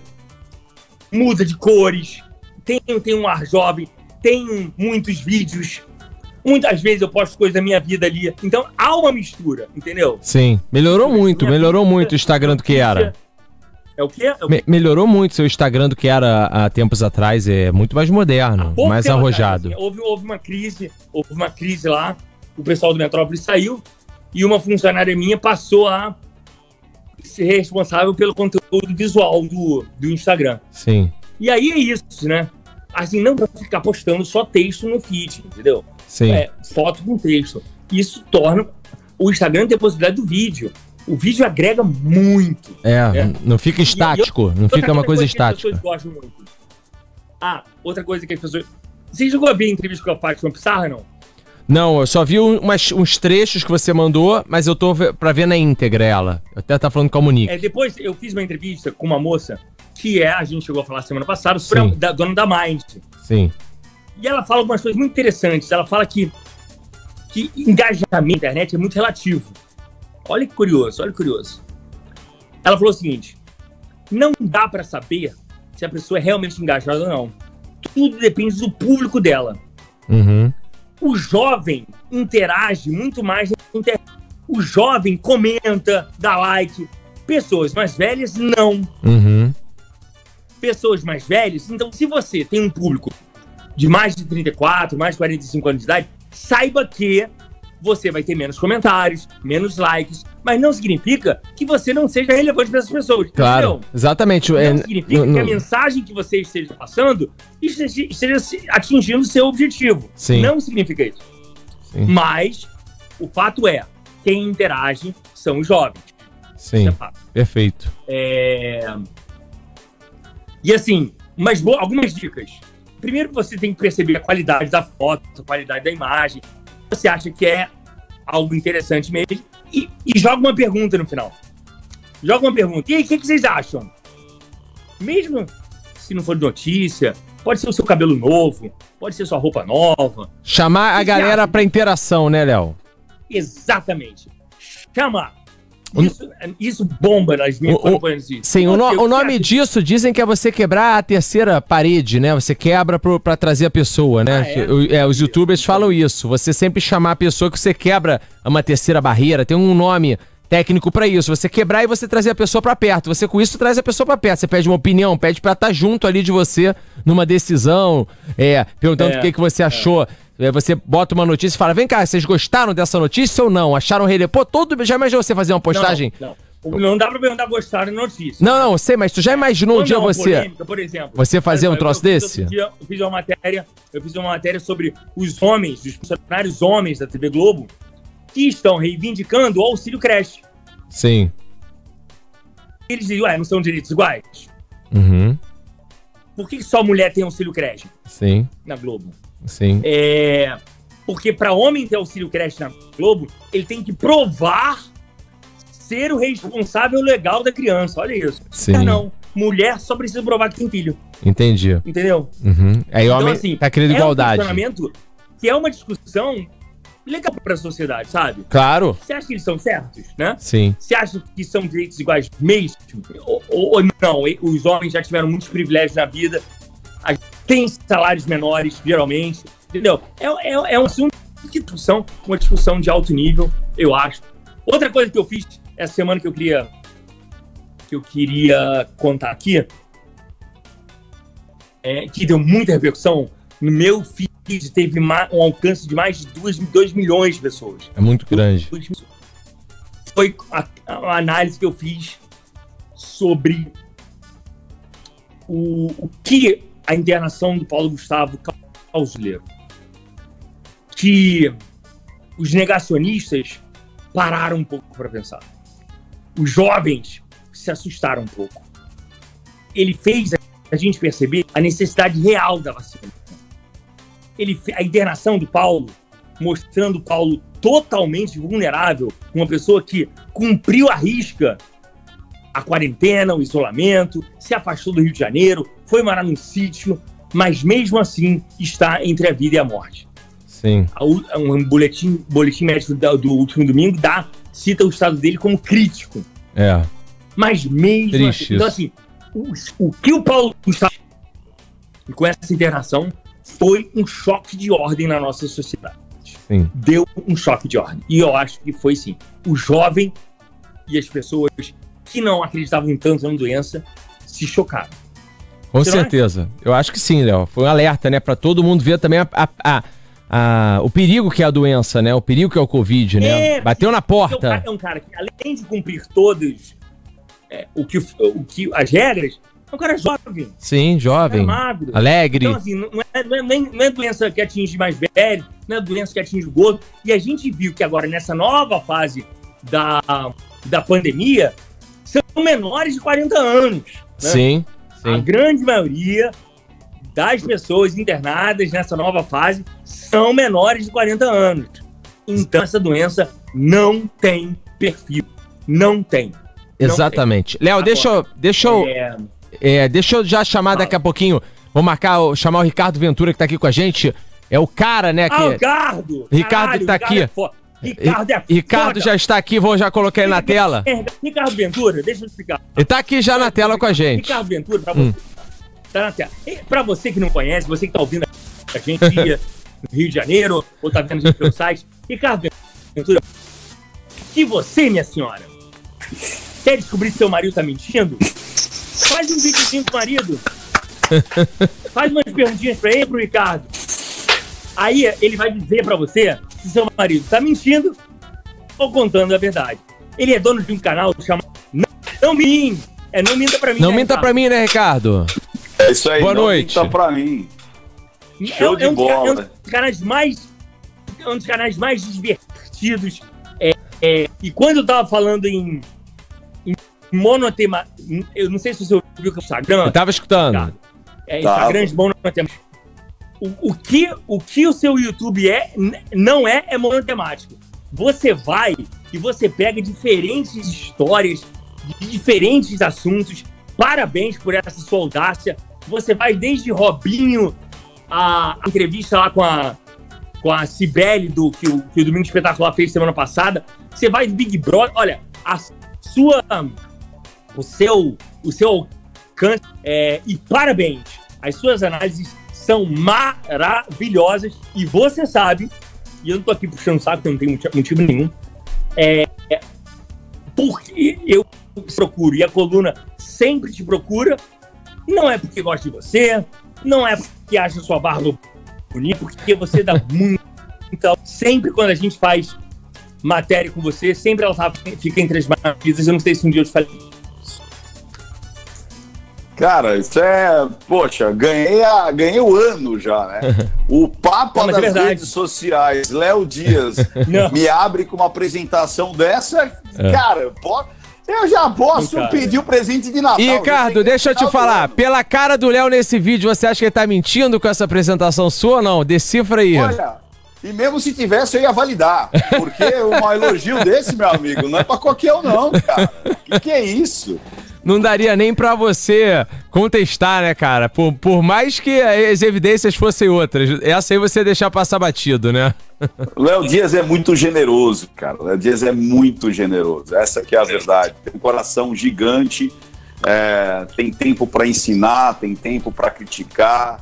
muda de cores, tem, tem um ar jovem, tem muitos vídeos. Muitas vezes eu posto coisas da minha vida ali. Então há uma mistura, entendeu? Sim. Melhorou muito, Minha melhorou vida, muito o Instagram do que era. É o quê? É o Me- melhorou muito seu Instagram do que era há tempos atrás. É muito mais moderno, mais arrojado. atrás, assim, houve, houve uma crise, houve uma crise lá, o pessoal do Metrópolis saiu e uma funcionária minha passou a ser responsável pelo conteúdo visual do, do Instagram. Sim, E aí é isso, né? Assim, não ficar postando só texto no feed, entendeu? sim. É, foto com texto. Isso torna o Instagram ter a possibilidade do vídeo. O vídeo agrega muito. É, É. não fica estático, não fica uma coisa que as pessoas estática. gostam muito. Ah, outra coisa que as pessoas. Você chegou a ver a entrevista com a Fátima Pissarra, não? Não, eu só vi um- umas- uns trechos que você mandou, mas eu tô pra ver na íntegra ela. Eu até tá falando com a Monique. É, depois eu fiz uma entrevista com uma moça que é, a gente chegou a falar semana passada, sobre a, da dona da Mind. Sim. E ela fala algumas coisas muito interessantes. Ela fala que, que engajamento na internet é muito relativo. Olha que curioso, olha que curioso. Ela falou o seguinte: não dá pra saber se a pessoa é realmente engajada ou não. Tudo depende do público dela. Uhum. O jovem interage muito mais na internet. O jovem comenta, dá like. Pessoas mais velhas, não. Uhum. Pessoas mais velhas. Então, se você tem um público de mais de 34, mais de 45 anos de idade, saiba que você vai ter menos comentários, menos likes, mas não significa que você não seja relevante para essas pessoas. Claro. entendeu? Exatamente. Não É, significa não- que a mensagem que você esteja passando esteja, esteja atingindo o seu objetivo. Sim. Não significa isso. Sim. Mas o fato é, quem interage são os jovens. Isso Sim, é fato. perfeito. É... E assim, mas bo- algumas dicas. Primeiro você tem que perceber a qualidade da foto, a qualidade da imagem. Você acha que é algo interessante mesmo. E, e joga uma pergunta no final. Joga uma pergunta. E aí, o que, que vocês acham? Mesmo se não for notícia, pode ser o seu cabelo novo, pode ser sua roupa nova. Chamar a galera pra interação, né, Léo? Exatamente. Chama. Isso, isso bomba nas minhas O- campanhas Sim, o, no- o nome disso dizem que é você quebrar a terceira parede, né? Você quebra pro, pra trazer a pessoa, né? Ah, é? É, os youtubers falam isso. Você sempre chamar a pessoa que você quebra uma terceira barreira. Tem um nome técnico pra isso. Você quebrar e você trazer a pessoa pra perto. Você com isso traz a pessoa pra perto. Você pede uma opinião, pede pra estar junto ali de você numa decisão, é, perguntando É, o que, que você achou. É, Você bota uma notícia e fala: vem cá, vocês gostaram dessa notícia ou não? Acharam relevante? Pô, todo. Já imaginou você fazer uma postagem? Não, não. não dá pra perguntar gostar de notícia. Não, não, eu sei, mas tu já imaginou um dia é uma você. polêmica, por exemplo, você fazer um troço eu fiz desse? dia- eu fiz uma matéria, eu fiz uma matéria sobre os homens, os funcionários homens da TV Globo, que estão reivindicando o auxílio creche. Sim. Eles dizem, ué, não são direitos iguais? Uhum. Por que só mulher tem auxílio creche Sim, na Globo? Sim. É, porque para homem ter auxílio creche na Globo, ele tem que provar ser o responsável legal da criança. Olha isso. Sim. Mulher não. Mulher só precisa provar que tem filho. Entendi. Entendeu? Uhum. Aí Então, homem assim, tá querendo é um igualdade. questionamento que é uma discussão legal para a sociedade, sabe? claro. Você acha que eles são certos, né? Sim. Você acha que são direitos iguais mesmo? Ou, ou- ou não? Os homens já tiveram muitos privilégios na vida, têm salários menores, geralmente, entendeu? É, é, é um assunto de discussão, uma discussão de alto nível, eu acho. Outra coisa que eu fiz essa semana que eu queria que eu queria contar aqui, é, que deu muita repercussão, no meu feed teve um alcance de mais de 2 milhões de pessoas É muito grande. foi a, a análise que eu fiz sobre o, o que a internação do Paulo Gustavo causou. Que os negacionistas pararam um pouco para pensar. Os jovens se assustaram um pouco. Ele fez a gente perceber a necessidade real da vacina. Ele, a internação do Paulo mostrando o Paulo totalmente vulnerável, uma pessoa que cumpriu a risca a quarentena, o isolamento, se afastou do Rio de Janeiro, foi morar num sítio, mas mesmo assim está entre a vida e a morte. Sim. Um boletim, boletim médico do último domingo dá, cita o estado dele como crítico. É. Mas mesmo Triste assim, então assim, o, o que o Paulo Gustavo com essa internação foi um choque de ordem na nossa sociedade Sim. deu um choque de ordem. E eu acho que foi sim. O jovem e as pessoas que não acreditavam tanto na doença se chocaram. Com Você não certeza. Eu acho que sim, Léo. Foi um alerta, né? Pra todo mundo ver também a, a- a- a- o perigo que é a doença, né? O perigo que é o Covid, né? É, Bateu na Porque o cara porta. é um cara que, além de cumprir todos é, o, que, o que as regras, é um cara jovem, Sim, jovem. magro. Alegre. Então, assim, não é, não, é, nem- não é doença que atinge mais velho, não é doença que atinge o gordo. E a gente viu que agora, nessa nova fase da, da pandemia são menores de 40 anos. né? Sim, A sim. grande maioria das pessoas internadas nessa nova fase são menores de 40 anos. Então, essa doença não tem perfil. Não tem. Exatamente. Léo, deixa eu, deixa eu, É, é, deixa eu já chamar daqui a pouquinho. Vou marcar, o- chamar o Ricardo Ventura que tá aqui com a gente. É o cara, né? Ah, Que, Ricardo! Ricardo tá aqui. É. Ricardo é Ricardo já está aqui, vou já colocar ele na tela. É, Ricardo Ventura, deixa eu explicar. Ele tá aqui já na tela com a gente. Ricardo Ventura, pra Hum. você. Tá na tela. E pra você que não conhece, você que tá ouvindo a gente dia *laughs* no Rio de Janeiro, ou tá vendo a gente pelo site, Ricardo Ventura, que você, minha senhora, quer descobrir se seu marido tá mentindo? Faz um videozinho com o marido. *laughs* Faz umas perguntinhas pra ele, pro Ricardo. Aí ele vai dizer pra você se seu marido tá mentindo ou contando a verdade. Ele é dono de um canal chamado Não, não Minta. É Não Minta Pra Mim. Não né, minta Ricardo? pra mim, né, Ricardo? É isso aí, Boa não noite. minta pra mim. Show de é um dos ca- bola. É um dos canais mais, é um dos canais mais divertidos. É, é, e quando eu tava falando em, em monotema, eu não sei se você ouviu que o Instagram, Eu tava escutando. Ricardo, é. Instagram de monotemático. O, o, que, o que o seu YouTube é, não é, é monotemático. Você vai e você pega diferentes histórias de diferentes assuntos. Parabéns por essa sua audácia. Você vai desde Robinho, a, a entrevista lá com a, com a Cibele, do, que, o, que o Domingo Espetacular fez semana passada. Você vai do Big Brother. Olha, a sua. O seu, o seu alcance. É, e parabéns. As suas análises são maravilhosas. E você sabe, e eu não tô aqui puxando saco, que eu não tenho motivo- nenhum. É, é, porque eu te procuro e a coluna sempre te procura. Não é porque gosta de você, não é porque acha sua barba bonita, porque você dá *laughs* muito. Então, sempre quando a gente faz matéria com você, sempre ela tá- fica entre as maravilhas. Eu não sei se um dia eu te falei. Cara, isso é. Poxa, ganhei, a, ganhei o ano já, né? *laughs* O Papa Não, é das verdade. redes sociais, Léo Dias, *laughs* Não. me abre com uma apresentação dessa. É. Cara, eu já posso pedir o presente de Natal. E Ricardo, cheguei deixa eu te falar. Pela cara do Léo nesse vídeo, você acha que ele tá mentindo com essa apresentação sua ou não? Decifra aí. Olha, e mesmo se tivesse, eu ia validar. Porque um *laughs* elogio desse, meu amigo, não é pra qualquer um, não, cara. Que que é isso? Não daria nem pra você contestar, né, cara? Por, por mais que as evidências fossem outras. Essa aí você deixar passar batido, né? *laughs* Léo Dias é muito generoso, cara. Léo Dias é muito generoso. Essa que é a verdade. Tem um coração gigante, é, tem tempo para ensinar, tem tempo para criticar.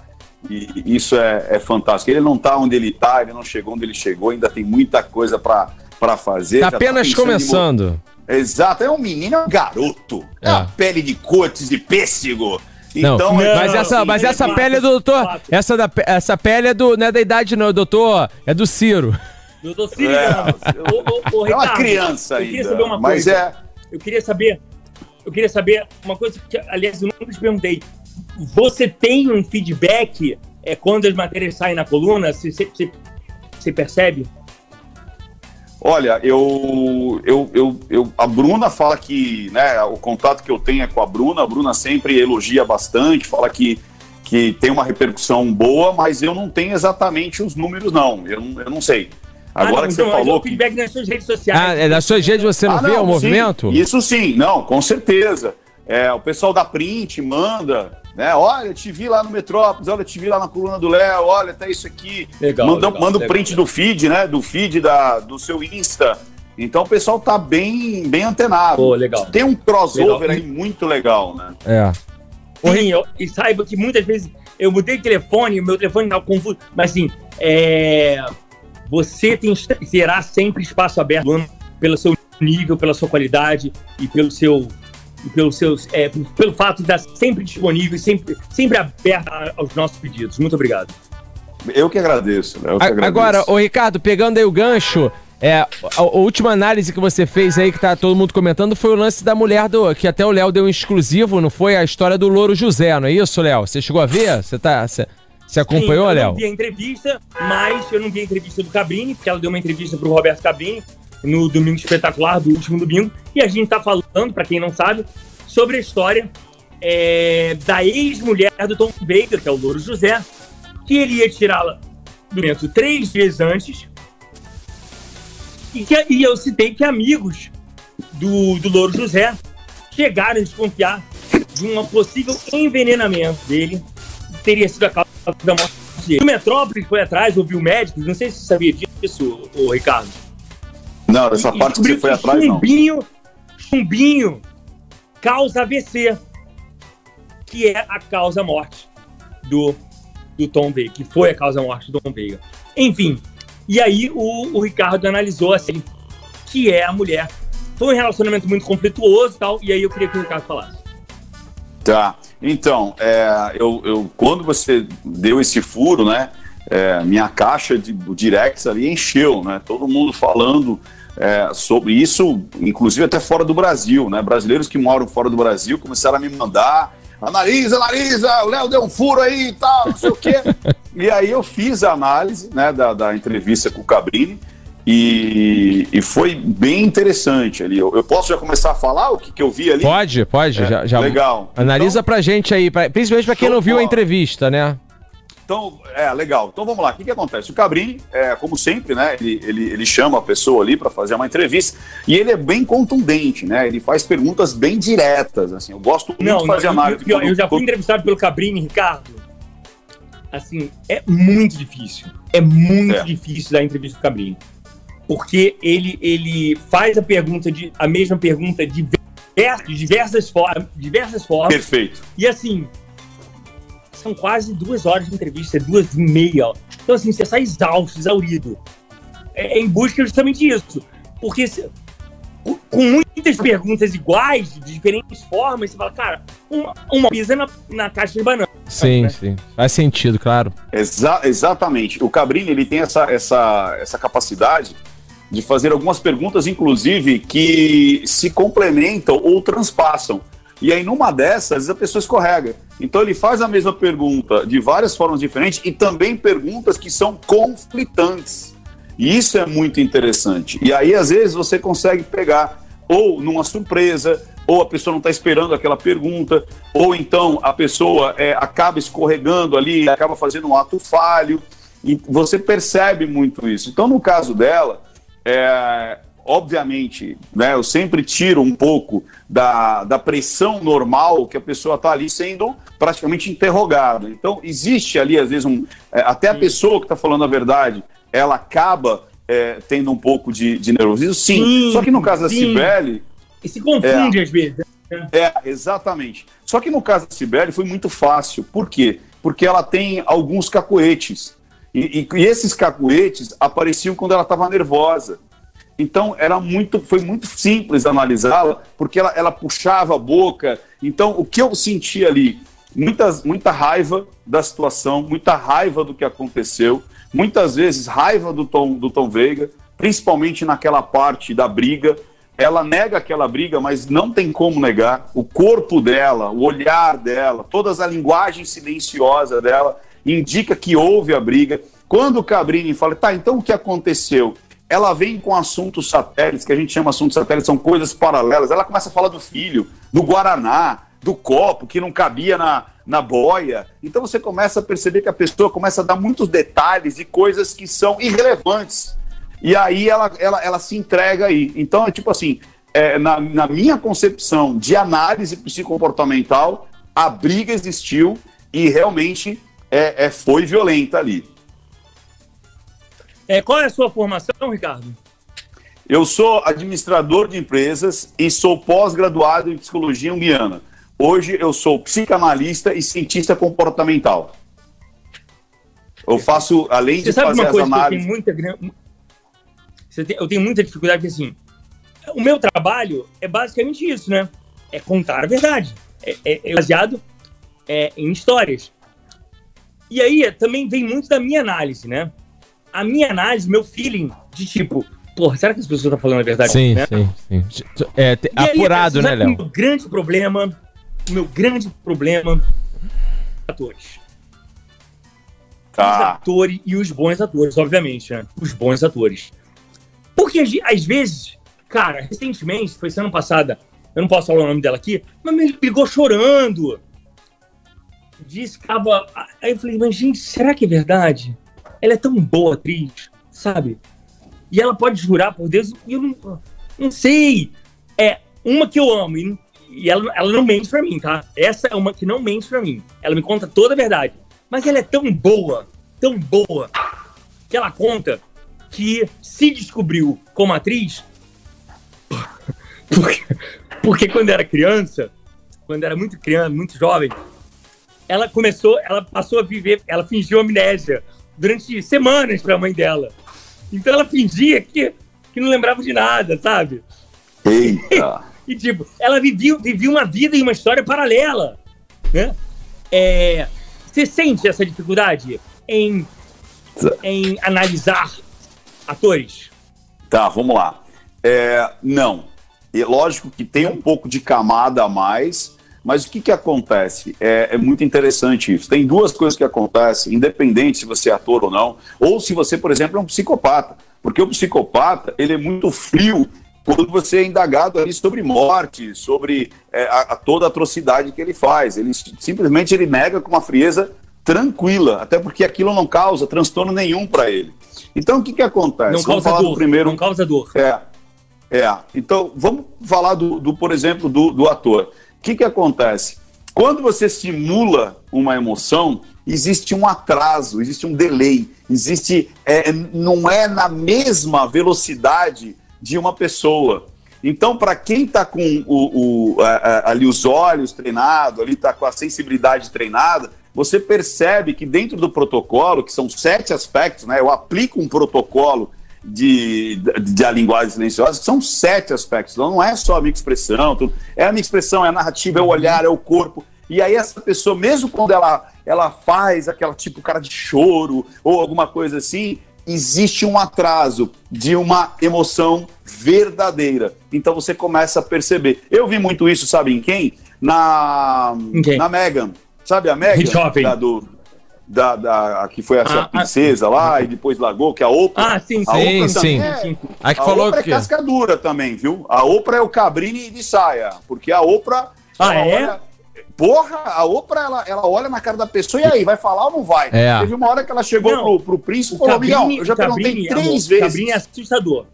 E isso é, é fantástico. Ele não tá onde ele tá, ele não chegou onde ele chegou, ainda tem muita coisa para fazer. Tá tá apenas em mo- começando. Exato, é um menino, é um garoto. É, É. uma pele de cortes de pêssego. Não, Então, mas não, essa, sim, mas é essa fato, pele é do doutor. Essa, da, essa pele é do, não é da idade, não, doutor. É do Ciro. Doutor Ciro, É, ô, é uma Ricardo, criança eu queria saber uma mas coisa. é. Eu queria saber. Eu queria saber uma coisa que, aliás, eu nunca te perguntei. Você tem um feedback é, quando as matérias saem na coluna? Você, você- você percebe? Olha, eu, eu, eu, eu- a Bruna fala que, né, o contato que eu tenho é com a Bruna, a Bruna sempre elogia bastante, fala que, que tem uma repercussão boa, mas eu não tenho exatamente os números, não, eu, não- eu não sei. Agora Ah, não, que você então, falou o que... feedback nas suas redes sociais. Ah, é das suas redes você não Ah, vê o sim, movimento? Isso sim, não, com certeza. É, o pessoal da print manda, né? Olha, te vi lá no Metrópolis, olha, te vi lá na coluna do Léo, olha, tá isso aqui. Legal, manda legal, manda o legal. print do feed, né? Do feed da, do seu Insta. Então o pessoal tá bem, bem antenado. Pô, legal. Tem um crossover Legal. aí muito legal, né? É. Sim, eu- e saiba que muitas vezes eu mudei de telefone, o meu telefone estava confuso, mas assim, é, você tem, terá sempre espaço aberto pelo seu nível, pela sua qualidade e pelo seu e pelo seus é, pelo fato de estar sempre disponível e sempre, sempre aberto a- aos nossos pedidos. Muito obrigado. Eu que agradeço. né? Eu que agradeço. Agora, ô Ricardo, pegando aí o gancho, é, a, a última análise que você fez aí, que tá todo mundo comentando, foi o lance da mulher do. Que até o Léo deu um exclusivo, não foi? A história do Louro José, não é isso, Léo? Você chegou a ver? Você tá. Você, você acompanhou, Sim, eu Léo? não vi a entrevista, mas eu não vi a entrevista do Cabrini, porque ela deu uma entrevista pro Roberto Cabrini. No Domingo Espetacular, do último domingo. E a gente tá falando, para quem não sabe, sobre a história é, da ex-mulher do Tom Baker, que é o Louro José, que ele ia tirá-la do momento três vezes antes. E, que, e eu citei que amigos do, do Louro José chegaram a desconfiar de um possível envenenamento dele, teria sido a causa da morte dele. O Metrópolis foi atrás, ouviu médicos, não sei se você sabia disso, o Ricardo. Não, essa parte que você foi atrás, chumbinho, não. Chumbinho causa AVC, que é a causa morte do, do Tom Veiga, que foi a causa morte do Tom Veiga. Enfim, e aí o, o Ricardo analisou assim, que é a mulher. Foi um relacionamento muito conflituoso e tal, e aí eu queria que o Ricardo falasse. Tá. Então, é, eu, eu, quando você deu esse furo, né? É, minha caixa de directs ali encheu, né? Todo mundo falando é, sobre isso, inclusive até fora do Brasil, né? Brasileiros que moram fora do Brasil começaram a me mandar. Analisa, analisa, o Léo deu um furo aí e tal, não sei o quê. *laughs* e aí eu fiz a análise né, da, da entrevista com o Cabrini e, e, foi bem interessante ali. Eu, eu, posso já começar a falar o que, que eu vi ali? Pode, pode. É, já, já, legal. Analisa então, pra gente aí, pra, principalmente pra quem não viu a entrevista, né? Então, é, legal. Então vamos lá. O que, que acontece? O Cabrini, é, como sempre, né? Ele, ele, ele chama a pessoa ali para fazer uma entrevista e ele é bem contundente, né? Ele faz perguntas bem diretas. Assim, eu gosto muito não, de fazer não, análise. Eu, eu, já fui entrevistado pelo Cabrini, Ricardo. Assim, é muito difícil. É muito é. difícil dar entrevista com o Cabrini porque ele, ele faz a pergunta de a mesma pergunta de diversas, formas, diversas formas. Perfeito. E assim, são quase duas horas de entrevista, duas e meia. Então, assim, você sai exausto, exaurido. É, é em busca justamente disso. Porque se, com muitas perguntas iguais, de diferentes formas, você fala, cara, uma, uma pisa na, na caixa de banana. Sim, né? sim. Faz sentido, claro. Exa exatamente. O Cabrini, ele tem essa, essa, essa capacidade de fazer algumas perguntas, inclusive, que se complementam ou transpassam. E aí, numa dessas, a pessoa escorrega. Então, ele faz a mesma pergunta de várias formas diferentes e também perguntas que são conflitantes. E isso é muito interessante. E aí, às vezes, você consegue pegar ou numa surpresa, ou a pessoa não está esperando aquela pergunta, ou então a pessoa é, acaba escorregando ali, acaba fazendo um ato falho. E você percebe muito isso. Então, no caso dela, é, obviamente, né, eu sempre tiro um pouco da, da pressão normal que a pessoa está ali sendo praticamente interrogada. Então, existe ali, às vezes, um, é, até a pessoa que está falando a verdade, ela acaba é, tendo um pouco de, de nervosismo, sim. sim. Só que no caso da Cibele... E se confunde é, às vezes. Né? É, exatamente. Só que no caso da Cibele foi muito fácil. Por quê? Porque ela tem alguns cacoetes. E, e, e esses cacuetes apareciam quando ela estava nervosa. Então era muito, foi muito simples analisá-la, porque ela, ela puxava a boca. Então o que eu senti ali, muitas, muita raiva da situação, muita raiva do que aconteceu, muitas vezes raiva do Tom, do Tom Veiga, principalmente naquela parte da briga. Ela nega aquela briga, mas não tem como negar. O corpo dela, o olhar dela, toda a linguagem silenciosa dela indica que houve a briga. Quando o Cabrini fala, tá, então o que aconteceu? Ela vem com assuntos satélites, que a gente chama assuntos satélites, são coisas paralelas. Ela começa a falar do filho, do Guaraná, do copo que não cabia na, na boia. Então você começa a perceber que a pessoa começa a dar muitos detalhes e coisas que são irrelevantes. E aí ela, ela, ela se entrega aí. Então é tipo assim, é, na, na minha concepção de análise psicomportamental, a briga existiu e realmente é, é, foi violenta ali. É, qual é a sua formação, Ricardo? Eu sou administrador de empresas e sou pós-graduado em psicologia junguiana. Hoje eu sou psicanalista e cientista comportamental. Eu faço, além Você de fazer as análises... Eu tenho muita, eu tenho muita dificuldade, porque assim, o meu trabalho é basicamente isso, né? É contar a verdade. É, é, é baseado é, em histórias. E aí também vem muito da minha análise, né? A minha análise, meu feeling de tipo, porra, será que as pessoas estão falando a verdade? Sim, né? sim, sim. É, te, apurado, aí, né, Léo? O meu grande problema, o meu grande problema, atores. Tá. Os atores e os bons atores, obviamente, né? Os bons atores. Porque às vezes, cara, recentemente, foi semana passada, eu não posso falar o nome dela aqui, mas me ligou chorando. Disse que tava. Aí eu falei, mas gente, será que é verdade? Ela é tão boa atriz, sabe? E ela pode jurar por Deus, e eu não, não sei. É uma que eu amo, e, e ela, ela não mente pra mim, tá? Essa é uma que não mente pra mim. Ela me conta toda a verdade. Mas ela é tão boa, tão boa, que ela conta que se descobriu como atriz porque, porque quando era criança, quando era muito criança, muito jovem, ela começou, ela passou a viver, ela fingiu amnésia durante semanas pra mãe dela. Então ela fingia que, que não lembrava de nada, sabe? Eita. *laughs* E tipo, ela vivia, vivia uma vida e uma história paralela, né? É, você sente essa dificuldade em, em analisar atores? Tá, vamos lá. É, não. E lógico que tem um pouco de camada a mais, mas o que, que acontece? É, é muito interessante isso. Tem duas coisas que acontecem, independente se você é ator ou não, ou se você, por exemplo, é um psicopata. Porque o psicopata, ele é muito frio quando você é indagado ali sobre morte, sobre é, a, a toda a atrocidade que ele faz. Ele simplesmente ele nega com uma frieza tranquila, até porque aquilo não causa transtorno nenhum para ele. Então, o que, que acontece? Não Vamos causa falar dor. do primeiro. Não causa dor. É, é. Então, vamos falar do, do, por exemplo, do, do ator. O que, que acontece? Quando você simula uma emoção, existe um atraso, existe um delay, existe. É, não é na mesma velocidade de uma pessoa. Então, para quem está com o, o, a, a, ali os olhos treinados, ali está com a sensibilidade treinada, você percebe que dentro do protocolo, que são sete aspectos, né? Eu aplico um protocolo de, de, de a linguagem silenciosa, que são sete aspectos. Então não é só a minha expressão, tudo. é a minha expressão, é a narrativa, é o olhar, é o corpo. E aí essa pessoa, mesmo quando ela, ela faz aquela tipo cara de choro ou alguma coisa assim, existe um atraso de uma emoção verdadeira. Então você começa a perceber. Eu vi muito isso, sabe em quem? Na, Em quem? na Megan. Sabe a Megan? *laughs* Jovem. Da, do, da, da, a que foi essa Ah, princesa lá e depois largou, que é a Oprah. Ah, sim, A Sim, Oprah sim. é- sim. Aí que a falou Oprah que. é casca dura também, viu? A Oprah é o Cabrini de saia, porque a Oprah... Ah, é? olha- Porra, a Oprah, ela, ela olha na cara da pessoa e aí, vai falar ou não vai? É. Teve uma hora que ela chegou Não, pro, pro príncipe e falou, Cabrini, eu já Cabrini, perguntei três amor, vezes. Cabrini é assustador.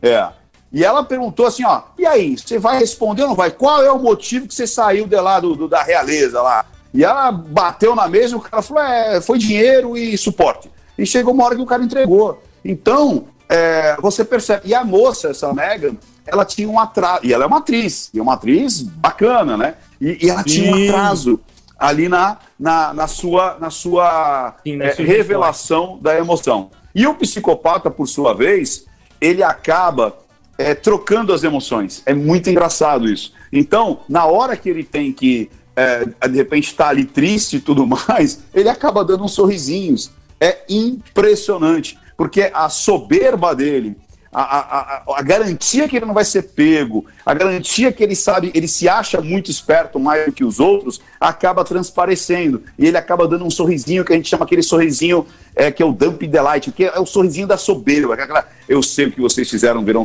É. E ela perguntou assim, ó, e aí, você vai responder ou não vai? Qual é o motivo que você saiu de lá do, do- da realeza lá? E ela bateu na mesa e o cara falou, é, foi dinheiro e suporte. E chegou uma hora que o cara entregou. Então, é, você percebe. E a moça, essa Megan, ela tinha um atraso. E ela é uma atriz, e é uma atriz bacana, né? E, e ela tinha um Sim. atraso ali na, na, na sua, na sua, Sim, é, revelação da emoção. E o psicopata, por sua vez, ele acaba é, trocando as emoções. É muito engraçado isso. Então, na hora que ele tem que, é, de repente, estar ali triste e tudo *laughs* mais, ele acaba dando uns sorrisinhos. É impressionante, porque a soberba dele, a, a, a, garantia que ele não vai ser pego, a garantia que ele sabe, ele se acha muito esperto mais do que os outros, acaba transparecendo. E ele acaba dando um sorrisinho que a gente chama aquele sorrisinho é, que é o dump delight, que é o sorrisinho da soberba. é Aquela, eu sei o que vocês fizeram no verão,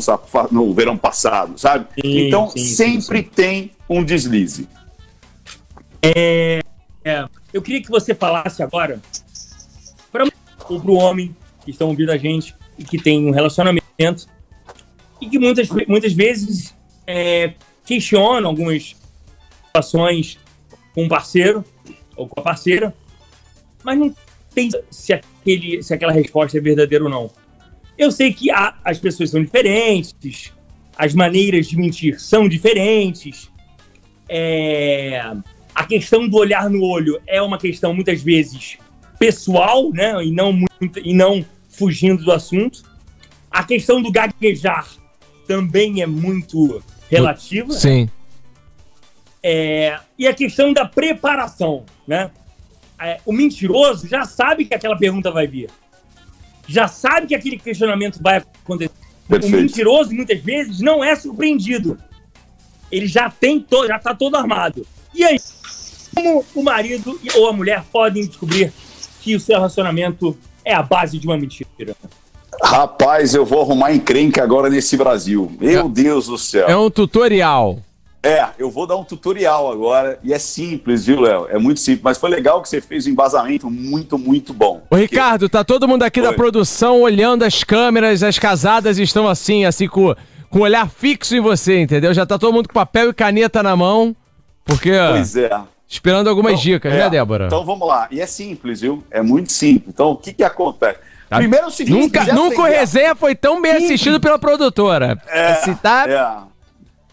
no verão passado, sabe? Sim, então sim, sim, sempre tem um deslize. É, eu queria que você falasse agora para o homem que estão ouvindo a gente e que tem um relacionamento e que muitas, muitas vezes é, algumas situações com um parceiro ou com a parceira, mas não tem se, aquele, se aquela resposta é verdadeira ou não. Eu sei que há- as pessoas são diferentes, as maneiras de mentir são diferentes, é, a questão do olhar no olho é uma questão muitas vezes pessoal, né? E não muito, e não fugindo do assunto. A questão do gaguejar também é muito relativa. Sim. É, e a questão da preparação, né? É, o mentiroso já sabe que aquela pergunta vai vir. Já sabe que aquele questionamento vai acontecer. O Perfeito. mentiroso, muitas vezes, não é surpreendido. Ele já tem to já tá todo armado. E aí, como o marido ou a mulher podem descobrir que o seu relacionamento é a base de uma mentira? Rapaz, eu vou arrumar encrenca agora nesse Brasil. Meu Deus do céu. É um tutorial. É, eu vou dar um tutorial agora e é simples, viu, Léo? É muito simples, mas foi legal que você fez um embasamento muito, muito bom. Ô, Ricardo, tá todo mundo aqui da produção olhando as câmeras, as casadas estão assim, assim, com, com o olhar fixo em você, entendeu? Já tá todo mundo com papel e caneta na mão, porque Pois é. Esperando algumas Então, dicas, é, né, Débora? Então vamos lá. E é simples, viu? É muito simples. Então o que que acontece? Tá? Primeiro é o seguinte, nunca nunca o resenha foi tão bem assistido pela produtora. É, Se tá... é.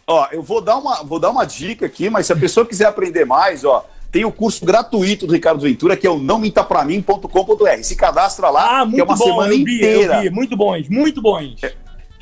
Ó, eu vou dar, uma, vou dar uma dica aqui, mas se a pessoa quiser aprender mais, ó, tem o curso gratuito do Ricardo Ventura, que é o nãomintapramin.com.br. Se cadastra lá, Ah, muito que é uma bom, semana eu vi, inteira. eu vi. Muito bons, muito bons. É,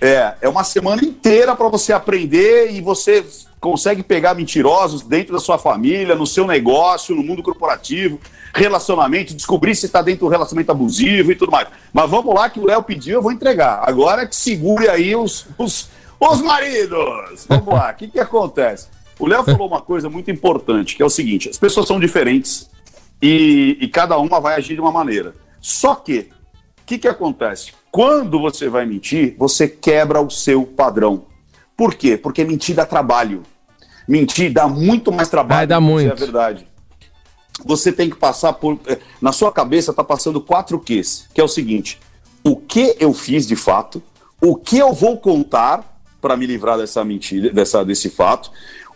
é uma semana inteira para você aprender e você consegue pegar mentirosos dentro da sua família, no seu negócio, no mundo corporativo, relacionamento, descobrir se está dentro do relacionamento abusivo e tudo mais. Mas vamos lá que o Léo pediu, eu vou entregar. Agora que segure aí os, os, os maridos. Vamos lá, o que, que acontece? O Léo falou uma coisa muito importante, que é o seguinte: as pessoas são diferentes e, e cada uma vai agir de uma maneira. Só que o que, que acontece? Quando você vai mentir, você quebra o seu padrão. Por quê? Porque mentir dá trabalho. Mentir dá muito mais trabalho Vai dar do que muito. dizer a verdade. Você tem que passar por. eh, Na sua cabeça está passando quatro Qs, que é o seguinte: o que eu fiz de fato, o que eu vou contar para me livrar dessa mentira, dessa, desse fato,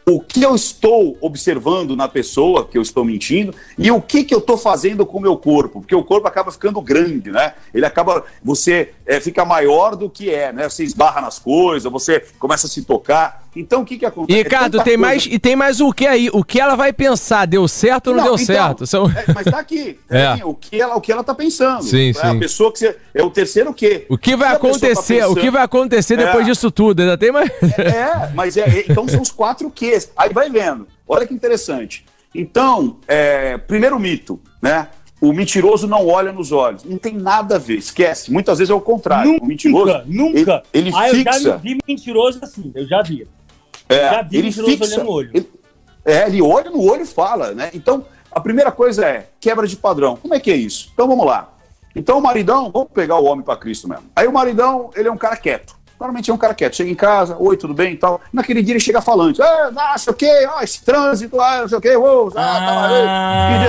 o que eu estou observando na pessoa que eu estou mentindo e o que, que eu estou fazendo com o meu corpo, porque o corpo acaba ficando grande, né? Ele acaba, você é, fica maior do que é, né? Você esbarra nas coisas, você começa a se tocar. Então o que que acontece? É Ricardo, tanta tem coisa- mais, e tem mais o que aí? O que ela vai pensar? Deu certo ou não, deu então, certo? São... é, mas tá aqui. tá *laughs* É. aqui, o, que ela, o que ela tá pensando. Sim, é A sim. pessoa que você. É o terceiro quê? O que vai a tá acontecer? o que vai acontecer depois É. disso tudo? Ainda tem mais. É, mas é, é- então são os quatro Qs. Aí vai vendo. Olha que interessante. Então, é, primeiro mito, né? O mentiroso não olha nos olhos. Não tem nada a ver, esquece. Muitas vezes é o contrário. Nunca, o mentiroso, nunca. Ele, ele ah, eu fixa. já vi mentiroso assim, eu já vi. É, Já vi ele mentiroso fixa. olhando no olho. Ele, é, ele olha no olho e fala, né? Então, a primeira coisa é quebra de padrão. Como é que é isso? Então vamos lá. Então o maridão, vamos pegar o homem para Cristo mesmo. Aí o maridão, ele é um cara quieto. Normalmente é um cara quieto. Chega em casa, oi, tudo bem e tal. Naquele dia ele chega falante. Ah, não sei o quê, ah, esse trânsito, ah, não sei o quê, uou, ah, tá.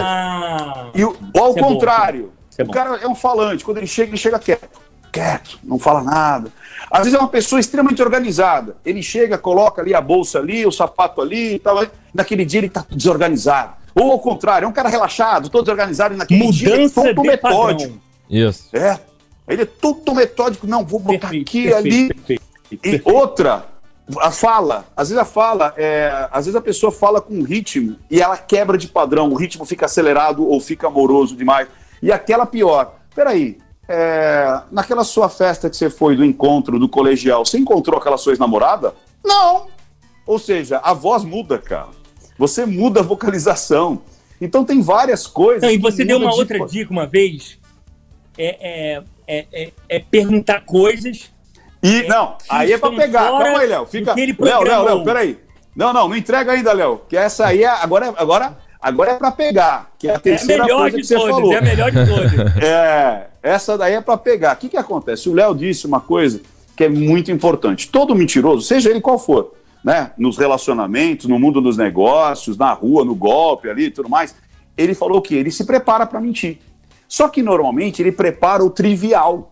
Ah, E o, ao é contrário, é o cara é um falante. Quando ele chega, ele chega quieto. Quieto, não fala nada. Às vezes é uma pessoa extremamente organizada. Ele chega, coloca ali a bolsa ali, o sapato ali e tal. Naquele dia ele tá desorganizado. Ou ao contrário, é um cara relaxado, todo desorganizado. E naquele dia ele é mudança todo de metódico. padrão. Isso. É. Ele é todo metódico. Não, vou botar Perfeito, aqui, perfeito, ali. perfeito, E outra, a fala. Às vezes a fala, é, às vezes a pessoa fala com um ritmo e ela quebra de padrão. O ritmo fica acelerado ou fica amoroso demais. E aquela pior. Peraí, é, naquela sua festa que você foi do encontro do colegial, você encontrou aquela sua ex-namorada? Não. Ou seja, a voz muda, cara. Você muda a vocalização. Então tem várias coisas. Não, e você deu uma de- outra dica uma vez. É, é, é, é, é perguntar coisas. E não, aí é pra estão pegar. Calma aí, Léo. Fica. Léo, Léo. Léo, peraí. Não, não, não entrega ainda, Léo. Que essa aí é. Agora, é- agora, agora é pra pegar. Que é a É terceira melhor coisa de que você todas, falou. é a melhor de todas. *laughs* É, essa daí é pra pegar. O que, que acontece? O Léo disse uma coisa que é muito importante. Todo mentiroso, seja ele qual for, né? Nos relacionamentos, no mundo dos negócios, na rua, no golpe ali e tudo mais, ele falou que ele se prepara pra mentir. Só que normalmente ele prepara o trivial.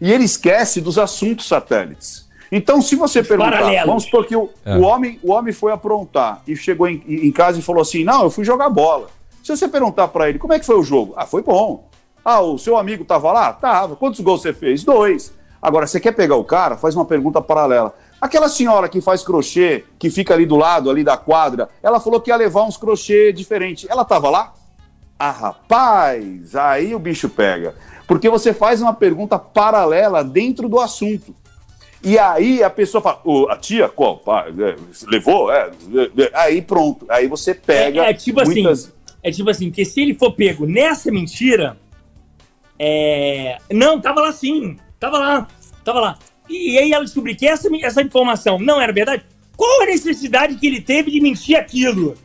E ele esquece dos assuntos satélites. Então, se você perguntar, paralelos. vamos supor que o, É. o homem, o homem foi aprontar e chegou em, em casa e falou assim: Não, eu fui jogar bola. Se você perguntar pra ele como é que foi o jogo, ah, foi bom. Ah, o seu amigo tava lá? Tava. Quantos gols você fez? Dois. Agora, você quer pegar o cara? Faz uma pergunta paralela. Aquela senhora que faz crochê, que fica ali do lado, ali da quadra, ela falou que ia levar uns crochê diferentes. Ela tava lá? Ah, rapaz, aí o bicho pega. Porque você faz uma pergunta paralela dentro do assunto. E aí a pessoa fala, "Ô, a tia, qual? Pá, é, levou? É, é, é." aí pronto. Aí você pega. É, é tipo assim, muitas- É tipo assim, que se ele for pego nessa mentira, é... Não, tava lá sim. Tava lá. Tava lá. E, aí ela descobriu que essa, essa informação não era verdade. Qual a necessidade que ele teve de mentir aquilo?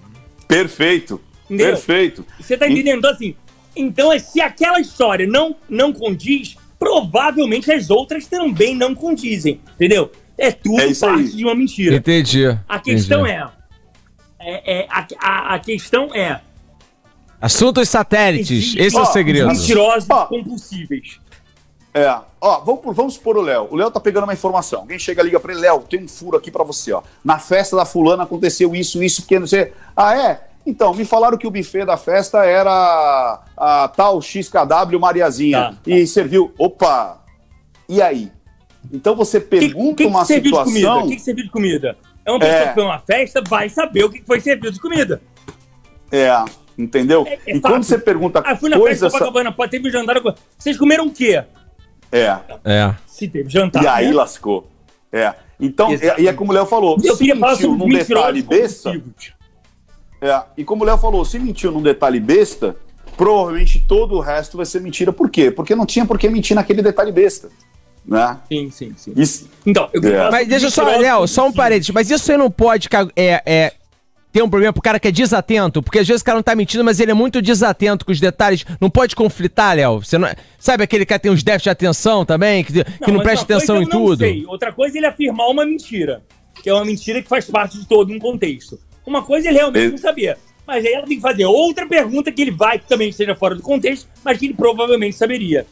Perfeito. Entendeu? Perfeito. Você tá entendendo? Então, assim, então, se aquela história não, não condiz, provavelmente as outras também não condizem, entendeu? É tudo É parte aí. de uma mentira. Entendi. A questão entendi. é, é, é- a, a, a questão é Assuntos satélites. Esse é o Ó, segredo. mentirosos Ó. compulsíveis. É. Ó, vamos, por- vamos supor o Léo. O Léo tá pegando uma informação. Alguém chega, liga pra ele, Léo, tem um furo aqui pra você, ó. Na festa da fulana aconteceu isso, isso, porque não sei. Ah, é? Então, me falaram que o buffet da festa era a tal XKW Mariazinha. Tá. E serviu. Opa! E aí? Então você que, pergunta o que, que uma serviu de comida? situação. O que, que serviu de comida? É uma pessoa É. que foi uma festa, vai saber o que que foi servido de comida. É, entendeu? É- é e quando você pergunta Ah, fui na coisas. festa Copacabana, pô, teve jantar. com- Vocês comeram o quê? É. É. Se teve jantar. E aí né? lascou. É. Então, e, e é como o Léo falou, Eu se queria falar mentiu sobre num detalhe besta, compulsivos. É, e como o Léo falou, se mentiu num detalhe besta, provavelmente todo o resto vai ser mentira. Por quê? Porque não tinha por que mentir naquele detalhe besta. Né? Sim, sim, sim. Isso, Então, eu É. Mas deixa só, mentirosos Léo, só um parênteses. Mas isso aí não pode é, é, ter um problema pro cara que é desatento, porque às vezes o cara não tá mentindo, mas ele é muito desatento com os detalhes. Não pode conflitar, Léo. Você não, sabe aquele cara que tem uns déficits de atenção também, que, que não, presta atenção eu em não tudo? sei. Outra coisa é ele afirmar uma mentira, que é uma mentira que faz parte de todo um contexto. Uma coisa ele realmente não sabia. Mas aí ela tem que fazer outra pergunta que ele vai, que também esteja fora do contexto, mas que ele provavelmente saberia.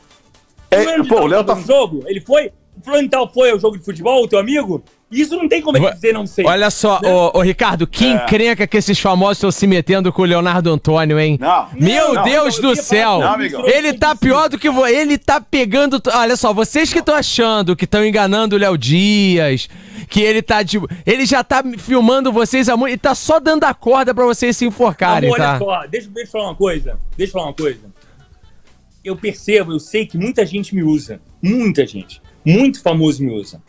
É, de pô, o Léo tá- jogo? Ele foi? O Fulano de tal foi ao jogo de futebol, o teu amigo? Isso não tem como Va- dizer não sei. Olha só, Né? ô, ô, Ricardo, que É. encrenca que esses famosos estão se metendo com o Leonardo Antônio, hein? Não. Meu Não, Deus eu do céu! Não. Ele tá pior do que vo... ele tá pegando. t- Olha só, vocês que estão achando que estão enganando o Léo Dias, que ele tá de. Ele já tá filmando vocês há muito. Ele tá só dando a corda pra vocês se enforcarem, Amor, tá? olha só, deixa, deixa eu falar uma coisa. Deixa eu falar uma coisa. Eu percebo, eu sei que muita gente me usa. Muita gente. Muito famoso me usa.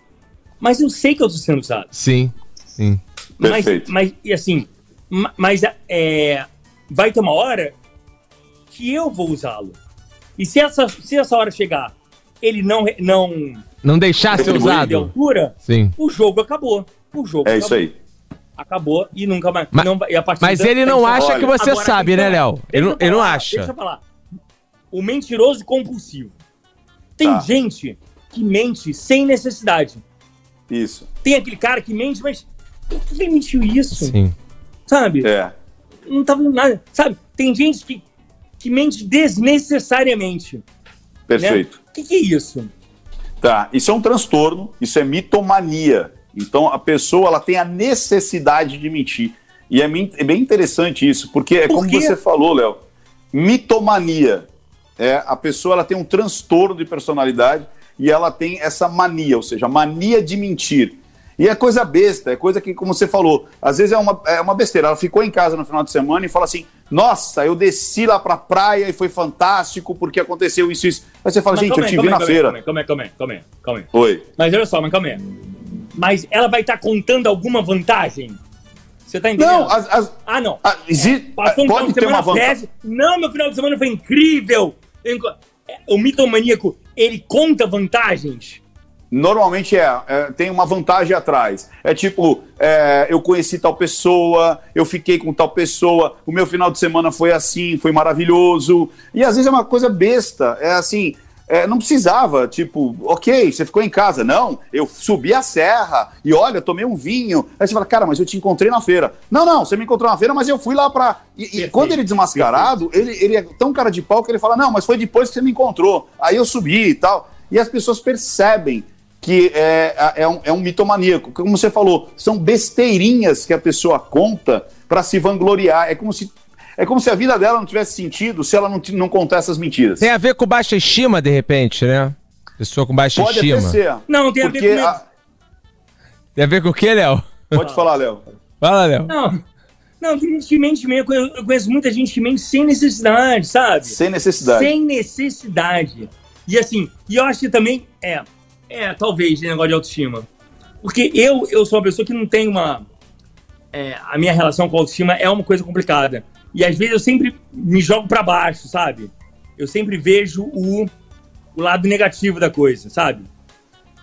Mas eu sei que eu tô sendo usado. Sim, sim. Mas, Perfeito. mas e assim, ma- mas é, vai ter uma hora que eu vou usá-lo. E se essa, se essa hora chegar, ele não, não Não deixar ser Retribui, de usado. altura, Sim. o jogo acabou. O jogo É acabou. isso aí. Acabou e nunca mais. Ma- não e a partir Mas da- ele não acha olha, que você agora sabe, né. Léo? Ele, eu não- ele não acha. Deixa eu falar. O mentiroso compulsivo. Tem Tá. gente que mente sem necessidade. Isso. Tem aquele cara que mente, mas por que ele mentiu isso? Sim. Sabe? É. Não tava nada. Sabe? Tem gente que, que mente desnecessariamente. Perfeito. O que, que é isso? Tá, isso é um transtorno, isso é mitomania. Então a pessoa ela tem a necessidade de mentir. E é, é bem interessante isso, porque é Por como quê? você falou, Léo, mitomania. É, a pessoa ela tem um transtorno de personalidade e ela tem essa mania, ou seja, mania de mentir. E é coisa besta, é coisa que, como você falou, às vezes é uma, é uma besteira. Ela ficou em casa no final de semana e fala assim: Nossa, eu desci lá pra praia e foi fantástico porque aconteceu isso e isso. Aí você fala, Mas gente, calma eu te calma vi na feira. Calma aí, calma aí, calma aí, calma aí. Oi. Mas olha só, mas calma aí. Mas ela vai estar contando alguma vantagem? Você tá entendendo? Não, as, as- Ah, não. a- exi- Passou um final pode de ter uma semana vantagem. Não, meu final de semana foi incrível. Eu É, O mitomaníaco, ele conta vantagens. Normalmente é, é, tem uma vantagem atrás. É tipo, é, eu conheci tal pessoa, eu fiquei com tal pessoa, o meu final de semana foi assim, foi maravilhoso. E às vezes é uma coisa besta. É assim, é, não precisava, tipo, ok, você ficou em casa. Não, eu subi a serra e olha, tomei um vinho. Aí você fala, cara, mas eu te encontrei na feira. Não, não, você me encontrou na feira, mas eu fui lá pra. E, e quando ele é desmascarado, ele, ele é tão cara de pau que ele fala, não, mas foi depois que você me encontrou. Aí eu subi e tal. E as pessoas percebem que é, é, um, é um mitomaníaco. Como você falou, são besteirinhas que a pessoa conta para se vangloriar. É como se. É como se a vida dela não tivesse sentido se ela não, não contar essas mentiras. Tem a ver com baixa estima, de repente, né? Pessoa com baixa Pode estima. até ser. Não, tem a ver com a- Tem a ver com o quê, Léo? Pode falar, Léo. Fala, Léo. Não, não, tem gente que mente mesmo. Eu conheço- eu conheço muita gente que mente sem necessidade, sabe? Sem necessidade. Sem necessidade. E assim, e eu acho que também é, é, talvez, esse negócio de autoestima. Porque eu, eu sou uma pessoa que não tem uma. é, a minha relação com a autoestima é uma coisa complicada. E às vezes eu sempre me jogo pra baixo, sabe? Eu sempre vejo o, o lado negativo da coisa, sabe?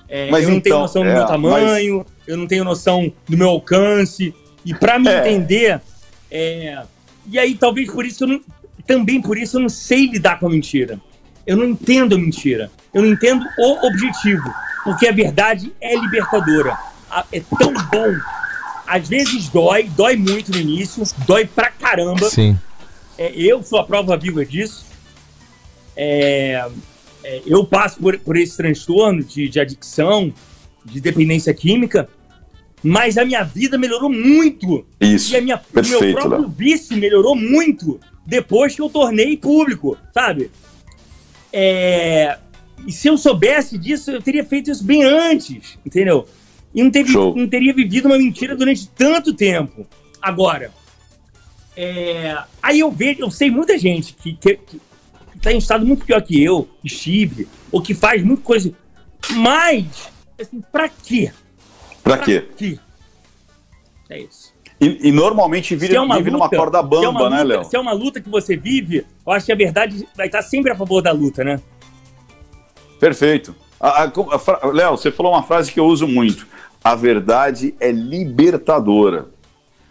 É, Mas eu não tenho então, noção do é, meu tamanho, eu não tenho noção do meu alcance. E pra me É. entender, é, e aí talvez por isso eu não, também por isso eu não sei lidar com a mentira. Eu não entendo a mentira. Eu não entendo o objetivo. Porque a verdade é libertadora. É tão bom. Às vezes dói, dói muito no início, dói pra caramba. Sim. É, eu sou a prova viva disso. É, é, eu passo por, por esse transtorno de, de adicção, de dependência química, mas a minha vida melhorou muito. Isso. E a minha, o meu Perfeito, próprio vício melhorou muito depois que eu tornei público, sabe? É, e se eu soubesse disso, eu teria feito isso bem antes, entendeu? E não, teve, não teria vivido uma mentira durante tanto tempo. Agora, é, aí eu vejo, eu sei muita gente que, que, que tá em estado muito pior que eu, estive, ou que faz muita coisa. Mas, assim, pra quê? Pra quê? quê? É isso. E, e normalmente Se é uma vive numa luta, corda se é uma bamba, né, luta- Léo? Se é uma luta que você vive, eu acho que a verdade vai estar sempre a favor da luta, né? Perfeito. Léo, você falou uma frase que eu uso muito. A verdade é libertadora.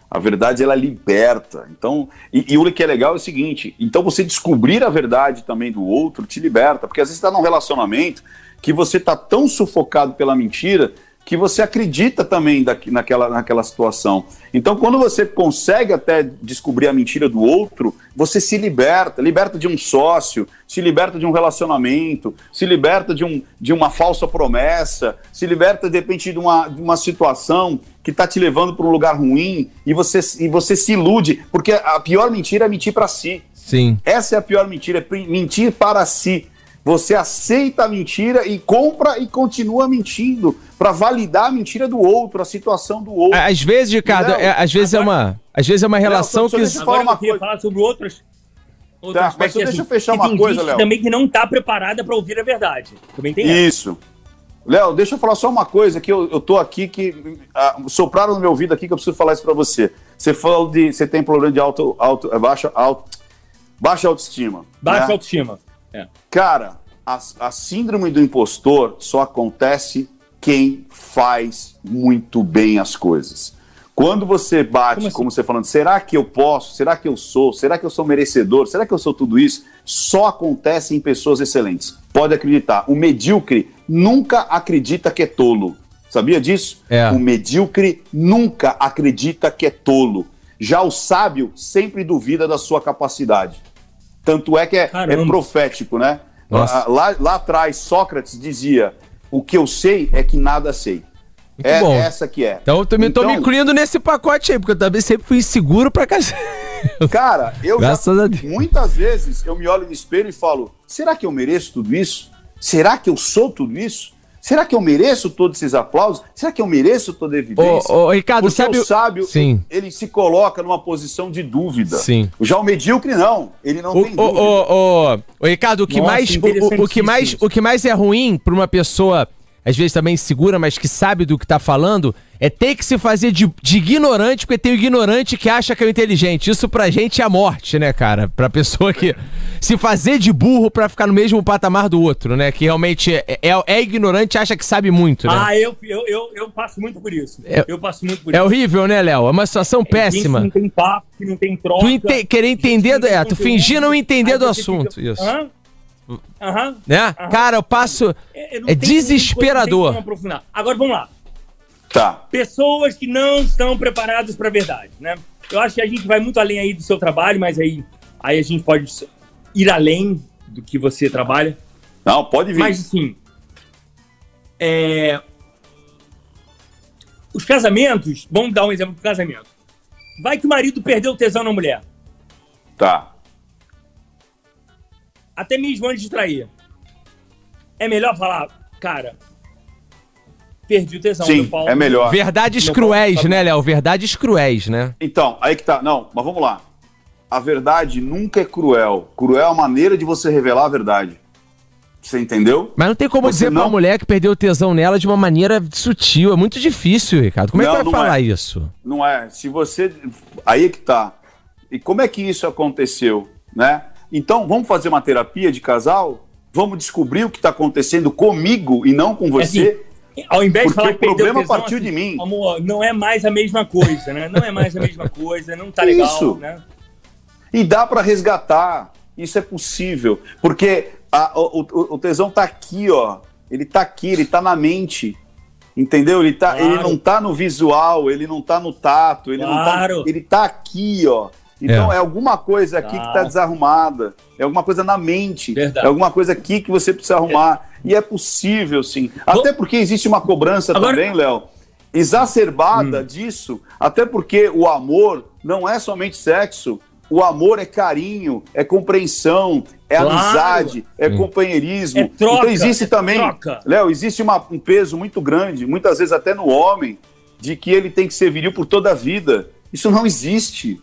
A verdade, ela liberta. Então, e, e o que é legal é o seguinte: então você descobrir a verdade também do outro te liberta. Porque às vezes está num relacionamento que você está tão sufocado pela mentira que você acredita também daqui, naquela, naquela situação. Então, quando você consegue até descobrir a mentira do outro, você se liberta, liberta de um sócio, se liberta de um relacionamento, se liberta de, um, de uma falsa promessa, se liberta, de repente, de uma, de uma situação que está te levando para um lugar ruim e você, e você se ilude, porque a pior mentira é mentir para si. Sim. Essa é a pior mentira, é mentir para si. Você aceita a mentira e compra e continua mentindo para validar a mentira do outro, a situação do outro. Às vezes, Ricardo, Léo, é, às vezes é uma, às vezes é uma relação só que deixa eu falar Agora uma coisa. falar sobre outras. outros Tá, mas só deixa assim, eu fechar que uma coisa, Léo. também que não tá preparada para ouvir a verdade. Também tem. Isso. Léo, deixa eu falar só uma coisa que eu, eu tô aqui que ah, sopraram no meu ouvido aqui que eu preciso falar isso para você. Você falou de você tem problema de alto, alto, é, baixa, alto, baixa autoestima. Baixa né? autoestima. É. Cara, a, a síndrome do impostor só acontece quem faz muito bem as coisas. Quando você bate, Como como, assim? você falando, será que eu posso? Será que eu sou? Será que eu sou merecedor? Será que eu sou tudo isso? Só acontece em pessoas excelentes. Pode acreditar. O medíocre nunca acredita que é tolo. Sabia disso? É. O medíocre nunca acredita que é tolo. Já o sábio sempre duvida da sua capacidade. Tanto é que é, é profético, né? Nossa. Ah, Lá, lá atrás, Sócrates dizia: O que eu sei é que nada sei. Muito é bom. essa que é. Então eu também tô me Então- incluindo nesse pacote aí, porque eu também sempre fui inseguro pra cacete. Cara, eu já, Graças a Deus. muitas vezes eu me olho no espelho e falo: será que eu mereço tudo isso? Será que eu sou tudo isso? Será que eu mereço todos esses aplausos? Será que eu mereço toda a evidência? Ô, ô, Ricardo, Porque sabe. o sábio, Sim. ele se coloca numa posição de dúvida. Sim. Já o medíocre não, ele não O, tem o, dúvida. o, o, o Ricardo, o que, Nossa, mais, o, o- que mais, o que mais é ruim pra uma pessoa, às vezes também segura, mas que sabe do que tá falando, é ter que se fazer de, de ignorante, porque tem o ignorante que acha que é o inteligente. Isso pra gente é a morte, né, cara? Pra pessoa que se fazer de burro pra ficar no mesmo patamar do outro, né? Que realmente é, é, é ignorante e acha que sabe muito, né? Ah, eu, eu, eu, eu passo muito por isso. É- eu passo muito por é isso. horrível, né, Léo? É uma situação gente péssima. que não tem papo, que não tem troca. Tu ente- querer entender, é, tu fingir não entender do assunto, fica, isso. Aham. Aham. Né? Aham. Cara, eu passo. É, não É tem como- desesperador. aprofundar. Agora vamos lá. Tá. Pessoas que não estão preparadas para a verdade, né? Eu acho que a gente vai muito além aí do seu trabalho, mas aí, aí a gente pode ir além do que você trabalha. Não, pode vir. Mas assim, é... os casamentos, vamos dar um exemplo do casamento. Vai que o marido perdeu o tesão na mulher, Tá. Até mesmo antes de trair. É melhor falar, cara, perdi o tesão. Sim, meu pau- é melhor. Verdades Meu cruéis, pau- né, Léo? Verdades cruéis, né? Então, aí que tá. Não, mas vamos lá. A verdade nunca é cruel. Cruel é a maneira de você revelar a verdade. Você entendeu? Mas não tem como Você dizer pra não- uma mulher que perdeu o tesão nela de uma maneira sutil. É muito difícil, Ricardo. Como é Não, que vai falar é. isso? Não é. Se você. Aí é que tá. E como é que isso aconteceu, né? Então, vamos fazer uma terapia de casal? Vamos descobrir o que está acontecendo comigo e não com você? Ao invés de Porque falar o problema tesão, partiu de mim. Amor, não é mais a mesma coisa, né? Não é mais a mesma coisa, não tá legal, Isso. né? E dá para resgatar. Isso é possível. Porque a- o, o- o tesão tá aqui, ó. Ele tá aqui, ele tá na mente. Entendeu? Ele, tá, Claro. ele não tá no visual, ele não tá no tato, ele Claro. não tá. Ele tá aqui, ó. Então é, alguma coisa aqui que tá Tá. desarrumada. É alguma coisa na mente. Verdade. É alguma coisa aqui que você precisa arrumar. E é possível, sim. Até porque existe uma cobrança Agora- também, Léo, exacerbada disso. Até porque o amor não é somente sexo. O amor é carinho, é compreensão, é Claro. amizade, é companheirismo. É troca, então existe é também. Léo, existe uma- um peso muito grande, muitas vezes até no homem, de que ele tem que ser viril por toda a vida. Isso não existe.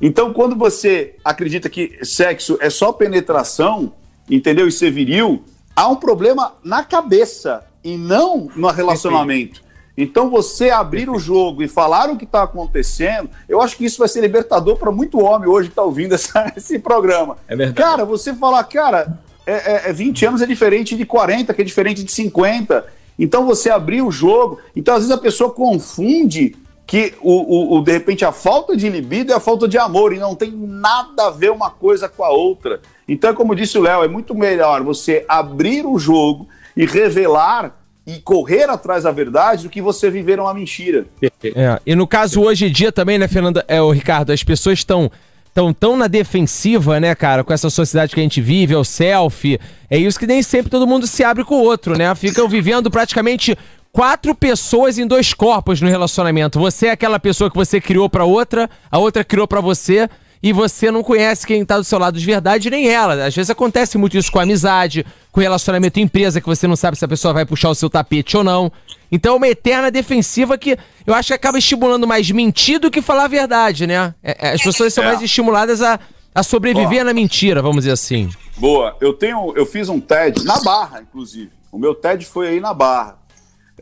Então, quando você acredita que sexo é só penetração, entendeu? E ser viril, há um problema na cabeça e não no relacionamento. Então, você abrir o jogo e falar o que está acontecendo, eu acho que isso vai ser libertador para muito homem hoje que está ouvindo essa- *laughs* esse programa. É verdade. Cara, você falar, cara, é, é- é 20 anos é diferente de 40, que é diferente de 50. Então você abrir o jogo. Então, às vezes, a pessoa confunde que o, o- o, de repente a falta de libido é a falta de amor, e não tem nada a ver uma coisa com a outra. Então, como disse o Léo, é muito melhor você abrir o jogo e revelar e correr atrás da verdade do que você viver uma mentira. É, e no caso hoje em dia também, né, Fernanda, é o Ricardo, as pessoas estão tão, tão na defensiva, né, cara, com essa sociedade que a gente vive, é o selfie, é isso que nem sempre todo mundo se abre com o outro, né? Ficam vivendo praticamente quatro pessoas em dois corpos no relacionamento. Você é aquela pessoa que você criou pra outra, a outra criou pra você, e você não conhece quem tá do seu lado de verdade, nem ela. Às vezes acontece muito isso com amizade, com relacionamento em empresa, que você não sabe se a pessoa vai puxar o seu tapete ou não. Então é uma eterna defensiva que eu acho que acaba estimulando mais mentir do que falar a verdade, né? É, é, as pessoas são É. mais estimuladas a, a sobreviver Ó. na mentira, vamos dizer assim. Boa, eu tenho, eu fiz um TED na Barra, inclusive. O meu TED foi aí na Barra.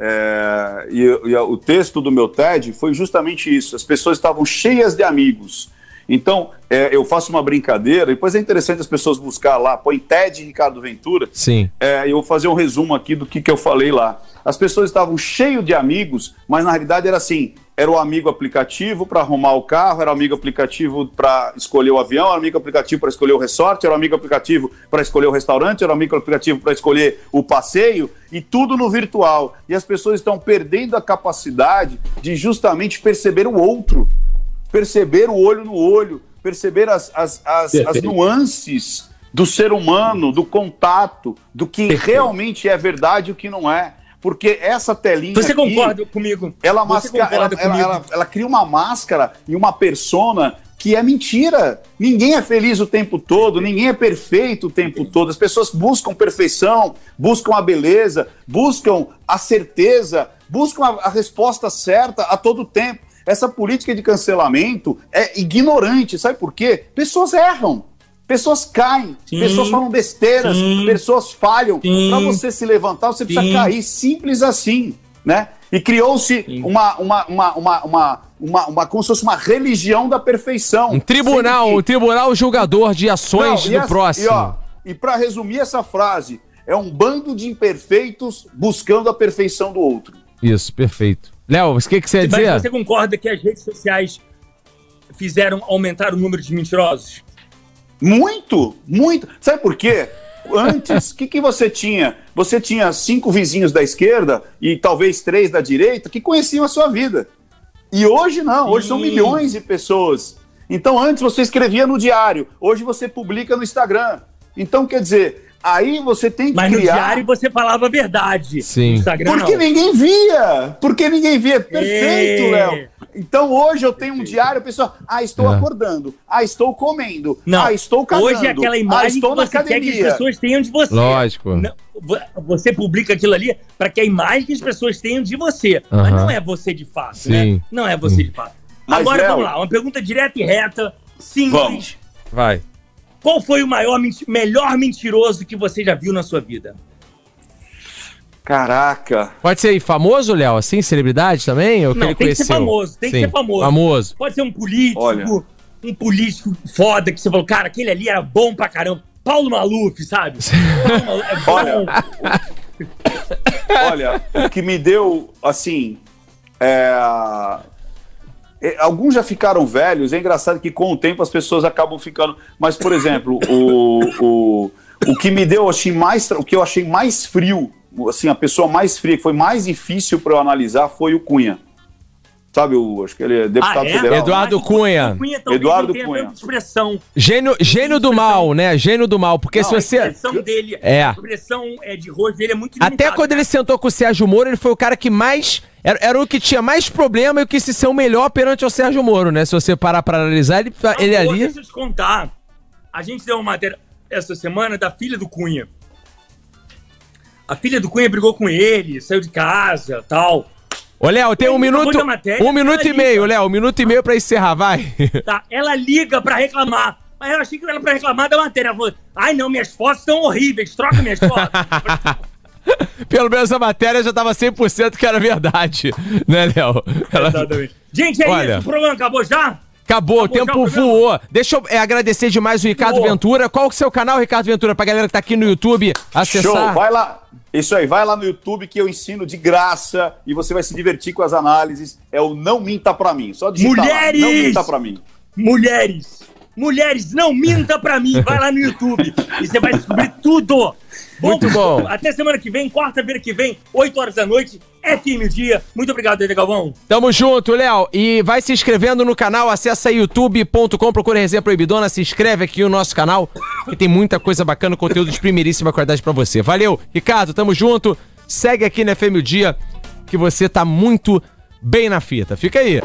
É, e, e o texto do meu TED foi justamente isso. As pessoas estavam cheias de amigos. Então, é, eu faço uma brincadeira, depois é interessante as pessoas buscar lá, põe TED Ricardo Ventura, Sim. é, eu vou fazer um resumo aqui do que, que eu falei lá. As pessoas estavam cheias de amigos, mas na realidade era assim: era o amigo aplicativo para arrumar o carro, era o amigo aplicativo para escolher o avião, era o amigo aplicativo para escolher o resort, era o amigo aplicativo para escolher o restaurante, era o amigo aplicativo para escolher o passeio, e tudo no virtual. E as pessoas estão perdendo a capacidade de justamente perceber o outro, perceber o olho no olho, perceber as, as, as, as Perfeito. nuances do ser humano, do contato, do que realmente é verdade e o que não é. Porque essa telinha. Você aqui, concorda comigo? Ela, masca- ela, concorda ela, comigo? ela- ela cria uma máscara e uma persona que é mentira. Ninguém é feliz o tempo todo, ninguém é perfeito o tempo todo. As pessoas buscam perfeição, buscam a beleza, buscam a certeza, buscam a, a resposta certa a todo tempo. Essa política de cancelamento é ignorante, sabe por quê? Pessoas erram. Pessoas caem, Sim. pessoas falam besteiras, Sim. pessoas falham. Para você se levantar, você precisa Sim. cair. Simples assim, né? E criou-se uma, uma, uma, uma, uma, uma, uma- como se fosse uma religião da perfeição. Um tribunal, Sendo um que- tribunal julgador de ações Não, do essa- próximo. E, ó, e para resumir essa frase, é um bando de imperfeitos buscando a perfeição do outro. Isso, perfeito. Léo, o que, que você ia Mas dizer? você concorda que as redes sociais fizeram aumentar o número de mentirosos? Muito, muito. Sabe por quê? Antes, o que, que você tinha? Você tinha cinco vizinhos da esquerda e talvez três da direita que conheciam a sua vida. E hoje não, hoje são Sim. milhões de pessoas. Então antes você escrevia no diário, hoje você publica no Instagram. Então quer dizer, aí você tem que Mas no criar. diário você falava a verdade. Sim. No Instagram Porque não. ninguém via! Porque ninguém via. Perfeito, É. Léo. Então hoje eu tenho um diário, a pessoa, ah, estou É. acordando, ah, estou comendo, Não. ah, estou cagando, Hoje é aquela ah, imagem estou que você quer que academia. as pessoas tenham de você. Lógico. Não, vo- você publica aquilo ali para que a imagem que as pessoas tenham de você. Mas Aham. não é você de fato, Sim. né? Não é você de fato. Mas, Agora Léo- vamos lá, uma pergunta direta e reta, simples. Vamos. Vai. Qual foi o maior, melhor mentiroso que você já viu na sua vida? Caraca. Pode ser famoso, Léo? Assim, celebridade também? Ou que Não, ele tem que ser conheceu? famoso, tem que Sim, ser famoso. Famoso. Pode ser um político, Olha. um político foda que você falou, cara, aquele ali era bom pra caramba. Paulo Maluf, sabe? Paulo Maluf é bom. Olha. Olha, o que me deu, assim. é, Alguns já ficaram velhos, é engraçado que com o tempo as pessoas acabam ficando. Mas, por exemplo, o, o, O que me deu, assim, mais, o que eu achei mais frio, assim, a pessoa mais fria, que foi mais difícil para eu analisar, foi o Cunha. Sabe, o, acho que ele é deputado Ah, é? federal. Eduardo Cunha. Cunha talvez Eduardo Cunha. expressão. Gênio, gênio do mal, né? Gênio do mal. Porque se Não, você. A expressão dele, É. a expressão é, de rosto dele é muito Até limitada, quando né? ele sentou com o Sérgio Moro, ele foi o cara que mais. Era, era o que tinha mais problema e o que se ser o melhor perante o Sérgio Moro, né? Se você parar pra analisar, ele, Não, ele ali. Deixa eu te contar. A gente deu uma matéria essa semana da filha do Cunha. A filha do Cunha brigou com ele, saiu de casa tal. Ô, Léo, tem um minuto. Um minuto e meio. Léo. Um minuto e meio pra encerrar, vai. Tá? Ela liga pra reclamar. Mas eu achei que era pra reclamar da matéria. Ela falou, ai não, minhas fotos estão horríveis, troca minhas fotos. *laughs* Pelo menos a matéria já tava 100% que era verdade, né, Léo? Ela- Exatamente. Gente, é Olha. isso. O programa acabou já? Acabou, o Acabou já o tempo voou. Deixa eu é, agradecer demais o Ricardo Voou. Ventura. Qual que é o seu canal, Ricardo Ventura, pra galera que tá aqui no YouTube acessar? Show, vai lá. Isso aí, vai lá no YouTube que eu ensino de graça e você vai se divertir com as análises. É o Não Minta Pra Mim. Só digitar Mulheres! lá, Não Minta Pra Mim. Mulheres, mulheres, não minta pra mim. Vai lá no YouTube e você vai descobrir tudo. Muito bom. Até semana que vem, quarta-feira que vem, 8 horas da noite. É firme o dia. Muito obrigado, Dede Galvão. Tamo junto, Léo. E vai se inscrevendo no canal, acessa youtube.com, procura Resenha Proibidona, se inscreve aqui no nosso canal, que tem muita coisa bacana, conteúdo de primeiríssima qualidade pra você. Valeu, Ricardo, tamo junto. Segue aqui na FM o Dia, que você tá muito bem na fita. Fica aí.